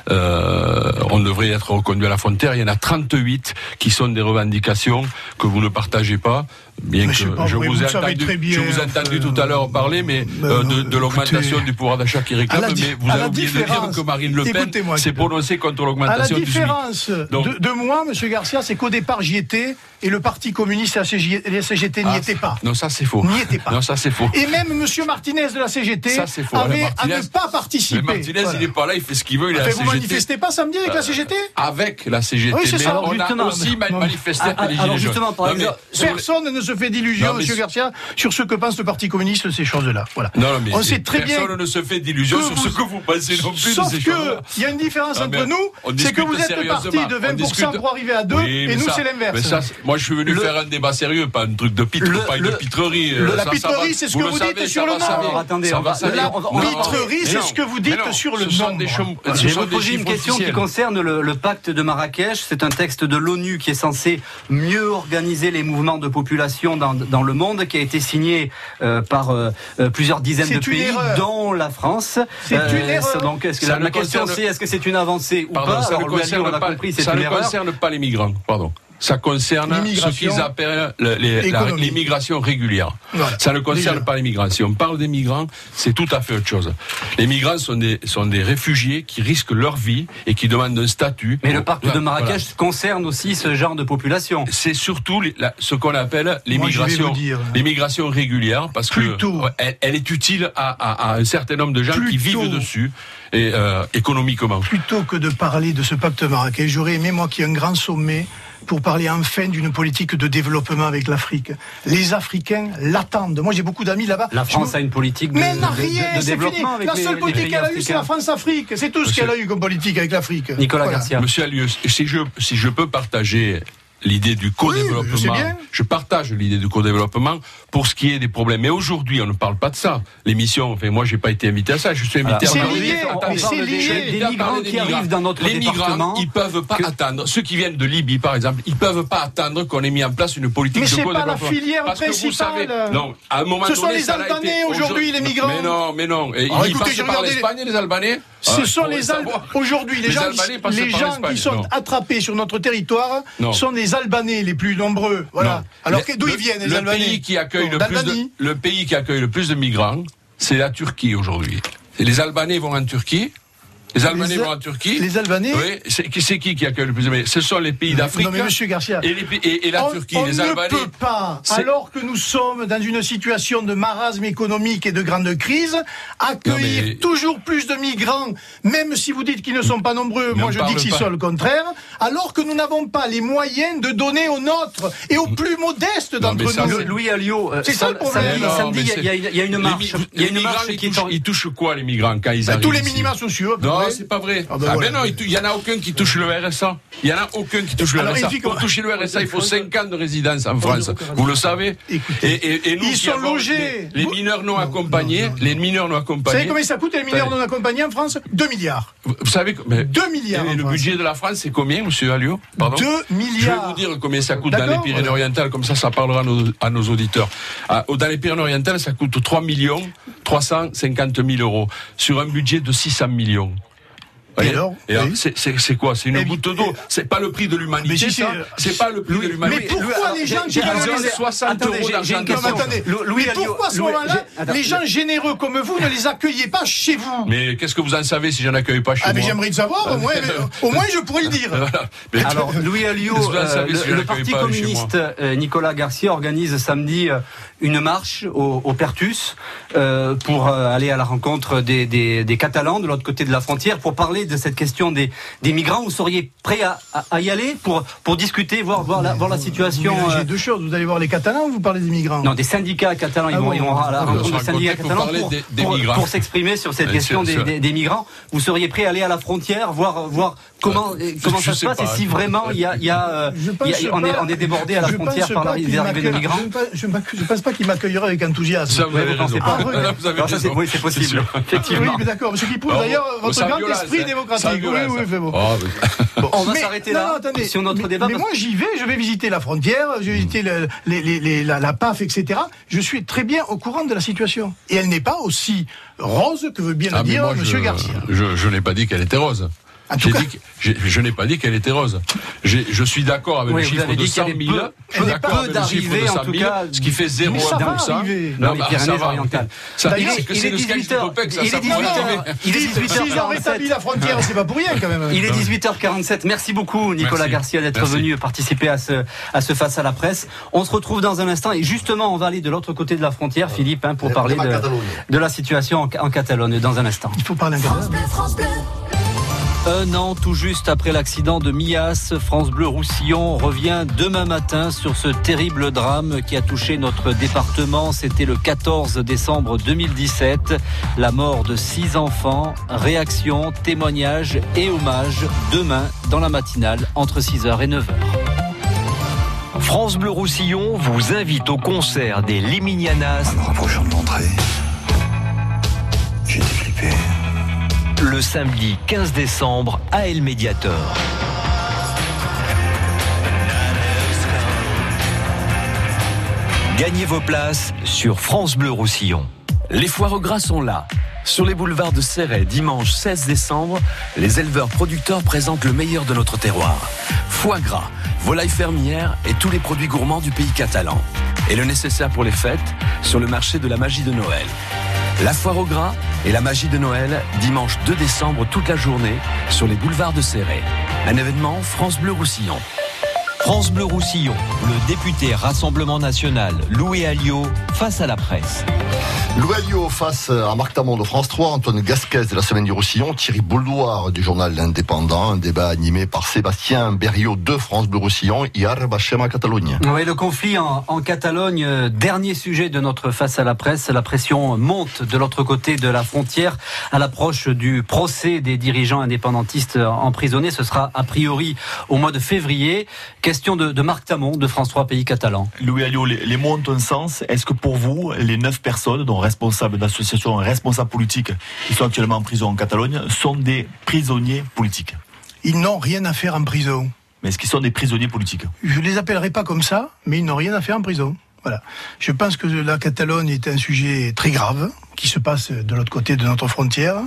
euh, on devrait être reconduit à la frontière. Il y en a 38 qui sont des revendications que vous ne partagez pas. Bien Mais que pas je vous, entendu, très bien, je vous ai entendu tout à l'heure parler, mais euh, de, de l'augmentation du pouvoir d'achat qui réclame. la Mais vous avez la oublié de dire différence- que Marine Le Pen s'est prononcée contre la l'augmentation du SMIC. différence Donc- de, de moi, Monsieur Garcia, c'est qu'au départ j'y étais et le Parti communiste et la la CGT n'y Ah, étaient pas. Non, ça c'est faux. N'y était pas. Non, ça c'est faux. Et même Monsieur Martinez de la CGT Ça, faux. avait ne pas participer. Mais Martinez, Voilà. il n'est pas là, il fait ce qu'il veut, il est à Enfin, la vous CGT. manifestez pas samedi avec la Euh, CGT Avec la CGT. Oui, c'est mais ça. on Justement. a aussi manifesté Ah, les- Personne ne se fait d'illusions, Monsieur Garcia, sur ce que pense le Parti communiste de ces choses-là. Voilà. Non, non, mais On sait très bien. personne ne se fait d'illusions que sur ce que vous pensez non plus Sauf de ces que choses-là. il y a une différence Ah, entre nous, c'est que vous êtes parti de On 20% discute- pour arriver à 2 Oui, et mais nous c'est l'inverse. moi, je suis venu Le- faire un débat sérieux, pas un truc de pitre, Le- pas une le- pitrerie. euh, la pitrerie, c'est ce que vous dites sur le nom. Attendez, la pitrerie, c'est ce que vous dites sur le nom. Je vais vous poser une question qui concerne le, le pacte de Marrakech. C'est un texte de l'ONU qui est censé mieux organiser les mouvements de population dans, dans le monde, qui a été signé euh, par euh, euh, plusieurs dizaines de pays, erreur. dont la France. Euh, C'est une erreur. ça, Donc, est-ce que Ça la, question c'est est-ce que c'est une avancée ou Pardon, pas ça ne concerne a pas, compris, ça une ne erreur. concerne pas les migrants, pardon. Ça concerne ce L'immigration qu'ils appellent l'immigration régulière. Voilà. Ça ne concerne Déjà. pas les migrants. Si on parle des migrants, c'est tout à fait autre chose. Les migrants sont des, sont des réfugiés qui risquent leur vie et qui demandent un statut. Mais le pacte de Voilà. Marrakech concerne aussi ce genre de population. C'est surtout la- ce qu'on appelle l'immigration, l'immigration régulière, parce Plutôt. que elle, elle est utile à, à- à un certain nombre de gens qui vivent dessus et euh, économiquement. Plutôt que de parler de ce pacte Marrakech, j'aurais aimé, moi, qu'il y ait un grand sommet pour parler enfin d'une politique de développement avec l'Afrique. Les Africains l'attendent. Moi, j'ai beaucoup d'amis là-bas. La France me- a une politique de, Mais elle n'a de- de- rien, de c'est fini. développement avec La seule les politique qu'elle a eue, c'est la. France-Afrique. C'est tout ce qu'elle a eu comme politique avec l'Afrique. Nicolas Voilà. Garcia. Monsieur Allius, si je, si je peux partager l'idée du co-développement, je partage l'idée du co-développement pour ce qui est des problèmes. Mais aujourd'hui, on ne parle pas de ça. L'émission, enfin, moi, j'ai pas été invité à ça. Je suis invité C'est à lié, parler- Attendez, des, lié. j'ai des migrants qui des arrivent dans notre les département. migrants, ils peuvent pas attendre. Ceux qui viennent de Libye, par exemple, ils peuvent pas attendre qu'on ait mis en place une politique Mais de c'est pas la co-développement. filière Parce que vous principale. savez, non, à un moment Ce sont donné, les l'a été. Albanais aujourd'hui, les migrants. Mais non, mais non. Et Alors, ils écoutez, passent par les- l'Espagne, les Albanais. Ce Ah, sont les Albanais. Aujourd'hui, les, Les gens, qui, les sont attrapés sur notre territoire sont les Albanais les plus nombreux. Voilà. Alors d'où ils viennent, les le Albanais Pays qui accueille le, plus de, le pays qui accueille le plus de migrants, c'est la Turquie aujourd'hui. Et Les Albanais vont en Turquie. Les Albanais Les- vont en Turquie. Les Albanais Oui, c'est qui, c'est qui qui accueille le plus de migrants Ce sont les pays d'Afrique. Non mais Monsieur Garcia, et, les pays- et- et la on, Turquie, on les ne Albanais. peut pas, c'est- alors que nous sommes dans une situation de marasme économique et de grande crise, accueillir mais- toujours plus de migrants, même si vous dites qu'ils ne sont pas nombreux, Mais moi on je dis que c'est le contraire, alors que nous n'avons pas les moyens de donner aux nôtres et aux plus modestes d'entre ça, nous. c'est- Louis Alliot, euh, C'est ça le problème. samedi, il y a- y, une Les marche. Il y a les une migrants, marche ils qui est touchent, en- ils touchent quoi les migrants quand ils Bah, arrivent tous les minima sociaux. Non, Non, c'est pas vrai. Ah ben Ah, voilà. mais non, il tou- il y en a aucun qui touche le RSA. Il y en a aucun qui touche le Alors, RSA. Pour toucher le RSA, il faut 5 ans de résidence en France. Vous le savez et, et, et nous Ils sont logés. Les, les mineurs non accompagnés, les mineurs non Vous accompagnés. savez combien ça coûte les mineurs non accompagnés en France? 2 milliards. Vous vous savez que- mais- 2 milliards. Et le France. budget de la France, c'est combien, monsieur Alliot? Pardon? 2 Je vais milliards. vous dire combien ça coûte dans les Pyrénées-Orientales, comme ça, ça parlera à nos, à nos auditeurs. Ah, Dans les Pyrénées-Orientales, ça coûte 3 millions 350 000 euros sur un budget de 600 millions. Alors Et alors, Oui. c'est- quoi? C'est une goutte d'eau? C'est pas le prix de Mais l'humanité, ça? c'est- C'est pas le prix de l'humanité. Mais pourquoi les gens j'ai- qui j'ai- veulent j'ai- 60 attendez, euros j'ai- d'argent j'ai une de Non, mais attendez, Louis pourquoi à ce moment-là, les gens généreux comme vous ne les accueillez pas chez vous? Mais qu'est-ce que vous en savez si j'en accueille pas chez Ah, mais j'aimerais le savoir, au moins, mais- au moins je pourrais le dire. Voilà. Mais- Alors, Louis Alliot, euh, si le, Parti communiste euh, Nicolas Garcia organise samedi euh, une marche au, au Pertus euh, pour aller à la rencontre des, des- des Catalans de l'autre côté de la frontière pour parler de cette question des, des migrants. Vous seriez prêt à, à- à y aller pour, pour discuter, voir, voir, la, voir la situation J'ai euh, deux choses. Vous allez voir les Catalans ou vous parlez des migrants non, des syndicats catalans, ils Ah vont, bon ils vont à la va rencontre des syndicats catalans parler pour, des- des pour- migrants. pour s'exprimer sur cette Ouais, question des, des- des migrants. Vous seriez prêt à aller à la frontière, voir, voir comment, Euh, comment je ça se passe pas. et si vraiment il y a, y a, euh, y a- on, est, pas- on est débordé à la frontière par des arrivées de m'accueille- migrants. Je ne pense- pas qu'il m'accueillerait avec enthousiasme. Ça, vous avez raison. Ah, c'est- possible, effectivement. Oui, mais d'accord. Ce qui prouve d'ailleurs votre grand esprit. Démocratique. Oui, oui, c'est bon. Oh, mais- Bon, On va s'arrêter là non, attendez. sur notre mais, débat, Mais parce- moi, j'y vais, je vais visiter la frontière, je vais visiter le- les- les- les- la, la PAF, etc. Je suis très bien au courant de la situation. Et elle n'est pas aussi rose que veut bien Ah, le dire moi, Monsieur je, Garcia. Je, je n'ai pas dit qu'elle était rose. J'ai dit que- je n'ai pas dit qu'elle était rose. Je suis d'accord avec Oui, le chiffre de dit qu'il y 100 avait 000. peu- je suis peu d'accord avec le chiffre de en 100 tout 000, cas, ce qui fait Mais 0 ça va ça. arriver. dans Non, les bah, ça va. Ça, D'ailleurs, c'est que il c'est est le sketch 18 du Popek, ça, il est ça pourrait 18 arriver. il est S'ils ont 18h47. rétabli la frontière, c'est pas pour rien quand même. Il est 18h47. Merci beaucoup, Nicolas. Garcia, d'être venu participer à ce, à ce face à la presse. On se retrouve dans un instant et justement, on va aller de l'autre côté de la frontière, Philippe, hein, pour Le parler de, de la situation en, en Catalogne dans un instant. Il faut parler un peu. Un an tout juste après l'accident de Mias, France Bleu Roussillon revient demain matin sur ce terrible drame qui a touché notre département. C'était le 14 décembre 2017. La mort de six enfants. Réaction, témoignage et hommage demain dans la matinale entre 6h et 9h. France Bleu Roussillon vous invite au concert des Liminianas. En rapprochant de l'entrée, Samedi 15 décembre à El Mediator. Gagnez vos places sur France Bleu Roussillon. Les foires au gras sont là. Sur les boulevards de Serret, dimanche 16 décembre, les éleveurs producteurs présentent le meilleur de notre terroir. Foie gras, volailles fermières et tous les produits gourmands du pays catalan. Et le nécessaire pour les fêtes sur le marché de la magie de Noël. La foire au gras et la magie de Noël, dimanche 2 décembre toute la journée sur les boulevards de Serret. Un événement France Bleu Roussillon. France Bleu Roussillon, le député Rassemblement National Louis Alliot face à la presse. Louis Alliot face à Marc Tamon de France 3, Antoine Gasquez de la Semaine du Roussillon, Thierry Bouldoir du journal L'Indépendant, un débat animé par Sébastien Berriot de France Bleu Roussillon, Iar Bachem à Catalogne. Oui, le conflit en, en Catalogne, euh, dernier sujet de notre face à la presse. La pression monte de l'autre côté de la frontière à l'approche du procès des dirigeants indépendantistes emprisonnés. Ce sera a priori au mois de février. Question de, de Marc Tamon de France 3 Pays Catalan. Louis Alliot, les, les mots ont un sens. Est-ce que pour vous, les neuf personnes, dont responsables d'associations responsables politiques, qui sont actuellement en prison en Catalogne, sont des prisonniers politiques Ils n'ont rien à faire en prison. Mais est-ce qu'ils sont des prisonniers politiques? Je les appellerai pas comme ça, mais ils n'ont rien à faire en prison. Voilà. Je pense que la Catalogne est un sujet très grave qui se passe de l'autre côté de notre frontière.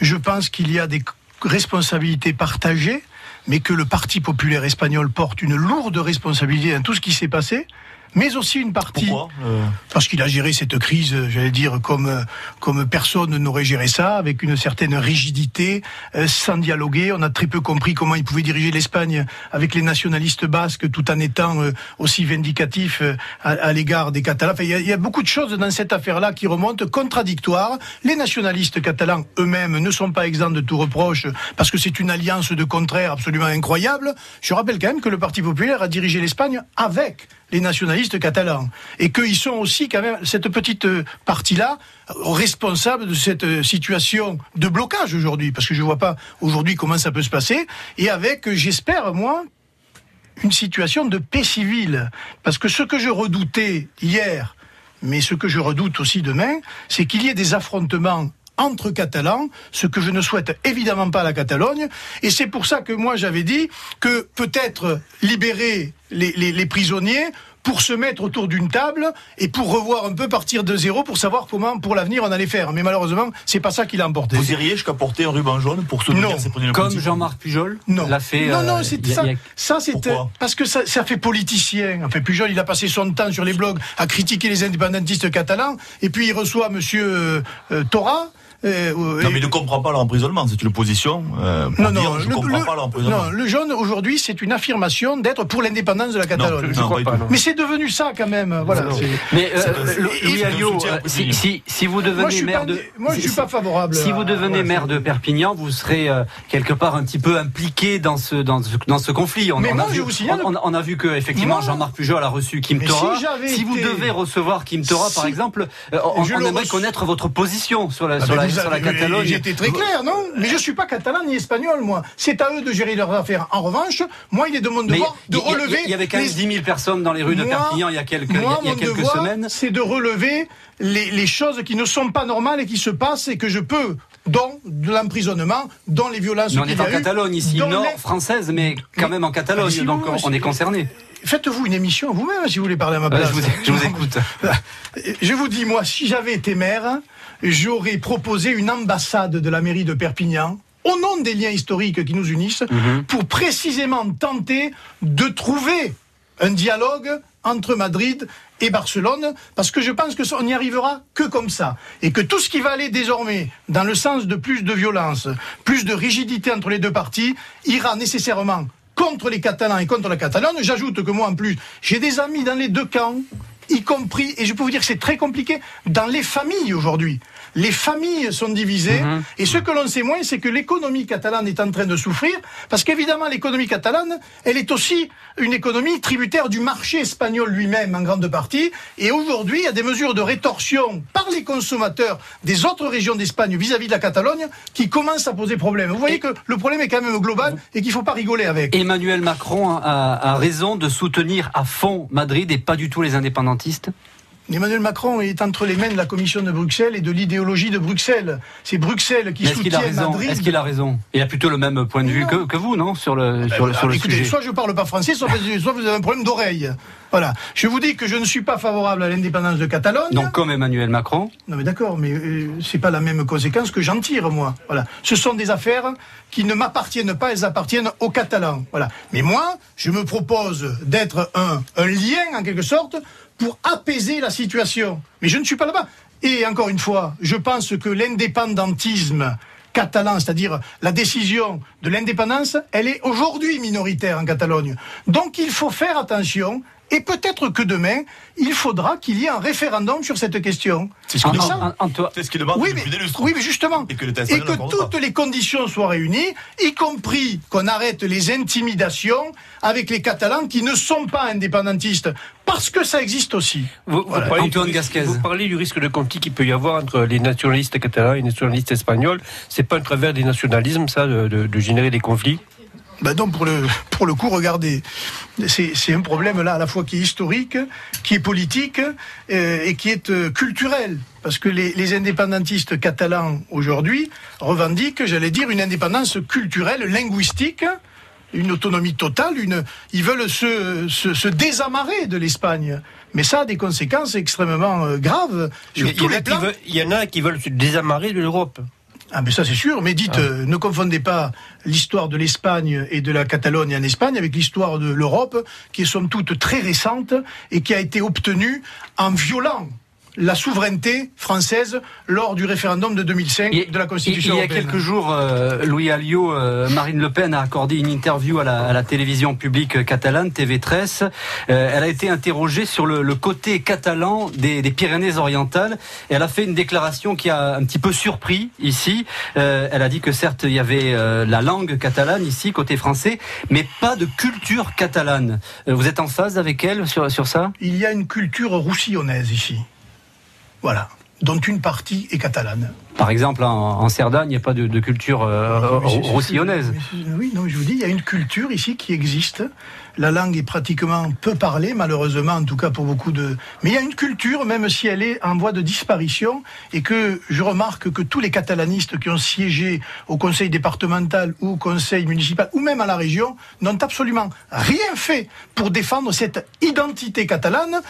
Je pense qu'il y a des responsabilités partagées, mais que le Parti populaire espagnol porte une lourde responsabilité dans tout ce qui s'est passé. Mais aussi une partie. Pourquoi Euh, Parce qu'il a géré cette crise, j'allais dire, comme, comme personne n'aurait géré ça, avec une certaine rigidité, euh, sans dialoguer. On a très peu compris comment il pouvait diriger l'Espagne avec les nationalistes basques, tout en étant euh, aussi vindicatif euh, à, à l'égard des Catalans. Enfin, il, y a, il y a beaucoup de choses dans cette affaire-là qui remontent contradictoires. Les nationalistes catalans eux-mêmes ne sont pas exempts de tout reproche, parce que c'est une alliance de contraires absolument incroyable. Je rappelle quand même que le Parti populaire a dirigé l'Espagne avec les nationalistes catalans. Et qu'ils sont aussi quand même, cette petite euh, partie-là, responsables de cette euh, situation de blocage aujourd'hui. Parce que je vois pas aujourd'hui comment ça peut se passer. Et avec, euh, j'espère, moi, une situation de paix civile. Parce que ce que je redoutais hier, mais ce que je redoute aussi demain, c'est qu'il y ait des affrontements entre Catalans, ce que je ne souhaite évidemment pas à la Catalogne. Et c'est pour ça que moi j'avais dit que peut-être libérer les prisonniers pour se mettre autour d'une table et pour revoir un peu partir de zéro pour savoir comment pour l'avenir on allait faire. Mais malheureusement, c'est pas ça qu'il a emporté. Vous iriez jusqu'à porter un ruban jaune pour soutenir Non. Comme Jean-Marc Pujol Non. l'a fait. non, euh, non, c'est y a- ça. a- Ça, c'est Pourquoi parce que ça, ça fait politicien. Enfin, Pujol, il a passé son temps sur les blogs à critiquer les indépendantistes catalans, et puis il reçoit Monsieur euh, euh, Tora. Euh, Non, mais il ne comprend pas leur emprisonnement. C'est une position. Euh, non, dire, non, je le, comprends le- pas leur emprisonnement. non, le jaune aujourd'hui, c'est une affirmation d'être pour l'indépendance de la Catalogne. je- je crois pas, non. Mais c'est devenu ça quand même. Voilà. Mais euh, si, vous devenez Moi, je suis maire pas- de, moi, je suis pas favorable Si à- vous devenez maire de Perpignan, vous serez euh, quelque part un petit peu impliqué dans ce dans ce, dans ce conflit. On, Mais on moi, a vu, je vous signale- on, on a vu que effectivement Jean-Marc Pujol a reçu Kim Mais Tora. si vous devez recevoir Kim Tora, par exemple, on, aimerait connaître votre position sur la Ah, sur mais la, sur la Catalogne. Été très clair, non? Mais je suis pas catalan ni espagnol, moi. C'est à eux de gérer leurs affaires. En revanche, moi, il est de mon devoir de relever. Il y avait quand même les- 10 000 personnes dans les rues de Perpignan il y a quelques, il y a- semaines. c'est de relever les, les choses qui ne sont pas normales et qui se passent et que je peux, dont de l'emprisonnement, dont les violences Mais on est en eu, Catalogne ici, nord les- française, mais quand même en Catalogne, si donc on est concerné. Faites-vous une émission vous-même si vous voulez parler à ma Euh, place. je, vous, je vous écoute. Je vous dis, moi, si j'avais été maire, j'aurais proposé une ambassade de la mairie de Perpignan, au nom des liens historiques qui nous unissent, Mhm. pour précisément tenter de trouver un dialogue entre Madrid et Barcelone, parce que je pense que ça, on n'y arrivera que comme ça, et que tout ce qui va aller désormais dans le sens de plus de violence, plus de rigidité entre les deux parties, ira nécessairement contre les Catalans et contre la Catalogne. J'ajoute que moi, en plus, j'ai des amis dans les deux camps, y compris, et je peux vous dire que c'est très compliqué, dans les familles aujourd'hui. Les familles sont divisées, Mhm. et ce que l'on sait moins, c'est que l'économie catalane est en train de souffrir, parce qu'évidemment, l'économie catalane, elle est aussi une économie tributaire du marché espagnol lui-même, en grande partie, et aujourd'hui, il y a des mesures de rétorsion par les consommateurs des autres régions d'Espagne vis-à-vis de la Catalogne qui commencent à poser problème. Vous voyez que le problème est quand même global et qu'il ne faut pas rigoler avec. Emmanuel Macron a, a raison de soutenir à fond Madrid et pas du tout les indépendantistes? Emmanuel Macron est entre les mains de la Commission de Bruxelles et de l'idéologie de Bruxelles. C'est Bruxelles qui soutient raison Madrid. Est-ce qu'il a raison Il a plutôt le même point de vue que, que vous, non Sur le, sur Ah, sur le écoutez, sujet. soit je parle pas français, soit, soit vous avez un problème d'oreille. Voilà. Je vous dis que je ne suis pas favorable à l'indépendance de Catalogne. Donc, comme Emmanuel Macron, Non mais d'accord, mais euh, c'est pas la même conséquence que j'en tire moi. Voilà, ce sont des affaires qui ne m'appartiennent pas, elles appartiennent aux Catalans. Voilà. Mais moi, je me propose d'être un, un lien en quelque sorte pour apaiser la situation. Mais je ne suis pas là-bas. Et encore une fois, je pense que l'indépendantisme catalan, c'est-à-dire la décision de l'indépendance, elle est aujourd'hui minoritaire en Catalogne. Donc il faut faire attention. Et peut-être que demain, il faudra qu'il y ait un référendum sur cette question. C'est ce qu'il Ah, demande. C'est ce qu'il demande oui, mais, oui, justement. Et que Et toutes pas. les conditions soient réunies, y compris qu'on arrête les intimidations avec les Catalans qui ne sont pas indépendantistes, parce que ça existe aussi. Vous, vous Voilà. parlez Antoine du risque- Gasquez. Vous parlez du risque de conflit qu'il peut y avoir entre les nationalistes catalans et les nationalistes espagnols. C'est pas un travers des nationalismes, ça, de, de- de générer des conflits? Ben donc pour le, pour le coup, regardez, c'est un problème là à la fois qui est historique, qui est politique euh, et qui est euh, culturel. Parce que les, les indépendantistes catalans aujourd'hui revendiquent, j'allais dire, une indépendance culturelle, linguistique, une autonomie totale, une, ils veulent se, se, se désamarrer de l'Espagne. Mais ça a des conséquences extrêmement euh, graves sur Il tous les plans. il y en a qui veulent se désamarrer de l'Europe. Ah mais ça c'est sûr, mais dites, Ah. euh, ne confondez pas l'histoire de l'Espagne et de la Catalogne en Espagne avec l'histoire de l'Europe, qui est somme toute très récente et qui a été obtenue en violant la souveraineté française lors du référendum de 2005 de la Constitution Il y a quelques jours, euh, Louis Alliot, euh, Marine Le Pen a accordé une interview à la, à la télévision publique catalane, TV13. Euh, elle a été interrogée sur le, le côté catalan des, des Pyrénées-Orientales. Et elle a fait une déclaration qui a un petit peu surpris ici. Elle a dit que certes, il y avait la langue catalane ici, côté français, mais pas de culture catalane. Vous êtes en phase avec elle sur, sur ça? Il y a une culture roussillonnaise ici. Voilà. Dont une partie est catalane. Par exemple, en, en Cerdagne, il n'y a pas de, de culture euh, roussillonnaise. c'est- Oui, non, je vous dis, il y a une culture ici qui existe. La langue est pratiquement peu parlée, malheureusement, en tout cas pour beaucoup de. Mais il y a une culture, même si elle est en voie de disparition, et que je remarque que tous les catalanistes qui ont siégé au conseil départemental ou au conseil municipal, ou même à la région, n'ont absolument rien fait pour défendre cette identité catalane.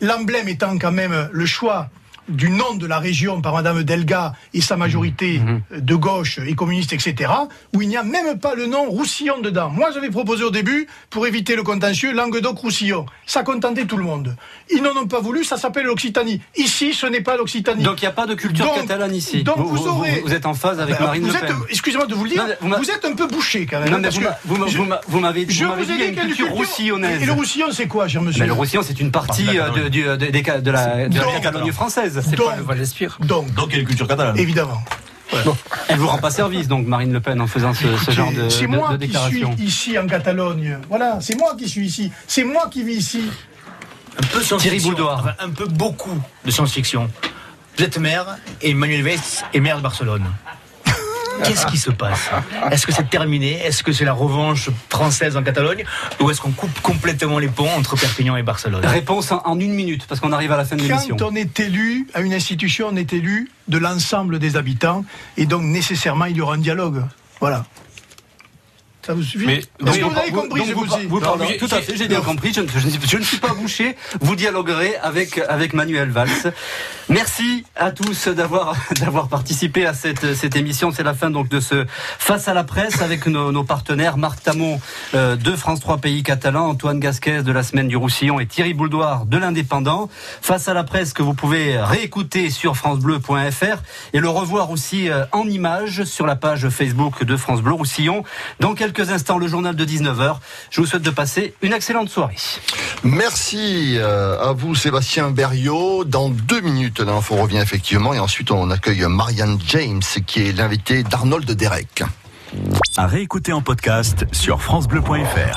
L'emblème étant quand même le choix du nom de la région par Madame Delga et sa majorité de gauche et communiste, etc., où il n'y a même pas le nom Roussillon dedans. Moi, j'avais proposé au début, pour éviter le contentieux, Languedoc-Roussillon. Ça contentait tout le monde. Ils n'en ont pas voulu, ça s'appelle l'Occitanie. Ici, ce n'est pas l'Occitanie. Donc il n'y a pas de culture Donc- catalane ici. Donc vous, aurez... vous êtes en phase avec Ben, Marine vous Le Pen. Excusez-moi de vous le dire, Non, vous êtes un peu bouché quand même. Non, mais vous que m'a- vous m'a- je- vous m'avez m'avez dit ai dit une culture culture- roussillonnaise. Et le roussillon, c'est quoi, cher monsieur le Roussillon, c'est une partie euh, de, du- de- la, de la Donc- Catalogne française. C'est pas le Val d'Espire. Donc, Donc il y a une culture catalane. évidemment. Elle vous rend pas service, donc Marine Le Pen, en faisant ce, ce genre de, C'est de- moi de qui suis déclaration. ici en Catalogne. Voilà, c'est moi qui suis ici. C'est moi qui vis ici. Un peu science-fiction. Thierry Bouldoir. Enfin, un peu beaucoup de science-fiction. Vous êtes maire et Emmanuel Valls est maire de Barcelone. Qu'est-ce qui se passe Est-ce que c'est terminé Est-ce que c'est la revanche française en Catalogne Ou est-ce qu'on coupe complètement les ponts entre Perpignan et Barcelone Réponse en, une minute, parce qu'on arrive à la fin de l'émission. Quand on est élu à une institution, on est élu de l'ensemble des habitants. Et donc, nécessairement, il y aura un dialogue. Voilà. Ça vous suffit Mais- donc, vous avez compris donc vous, vous tout à fait, j'ai bien compris. Je, ne- je suis- je ne suis pas bouché. Vous dialoguerez avec avec Manuel Valls. Merci à tous d'avoir d'avoir participé à cette cette émission. C'est la fin donc de ce face à la presse avec nos, nos partenaires Marc Tamon euh, de France 3 Pays Catalans, Antoine Gasquez de la semaine du Roussillon et Thierry Bouldoir de l'Indépendant. Face à la presse que vous pouvez réécouter sur francebleu.fr et le revoir aussi euh, en images sur la page Facebook de France Bleu Roussillon. Dans quelques instants, le journal de 19h. Je vous souhaite de passer une excellente soirée. Merci euh, à vous Sébastien Berriot. Dans deux minutes, l'info revient effectivement et ensuite on accueille Marianne James qui est l'invité d'Arnold Derek. À réécouter en podcast sur FranceBleu.fr.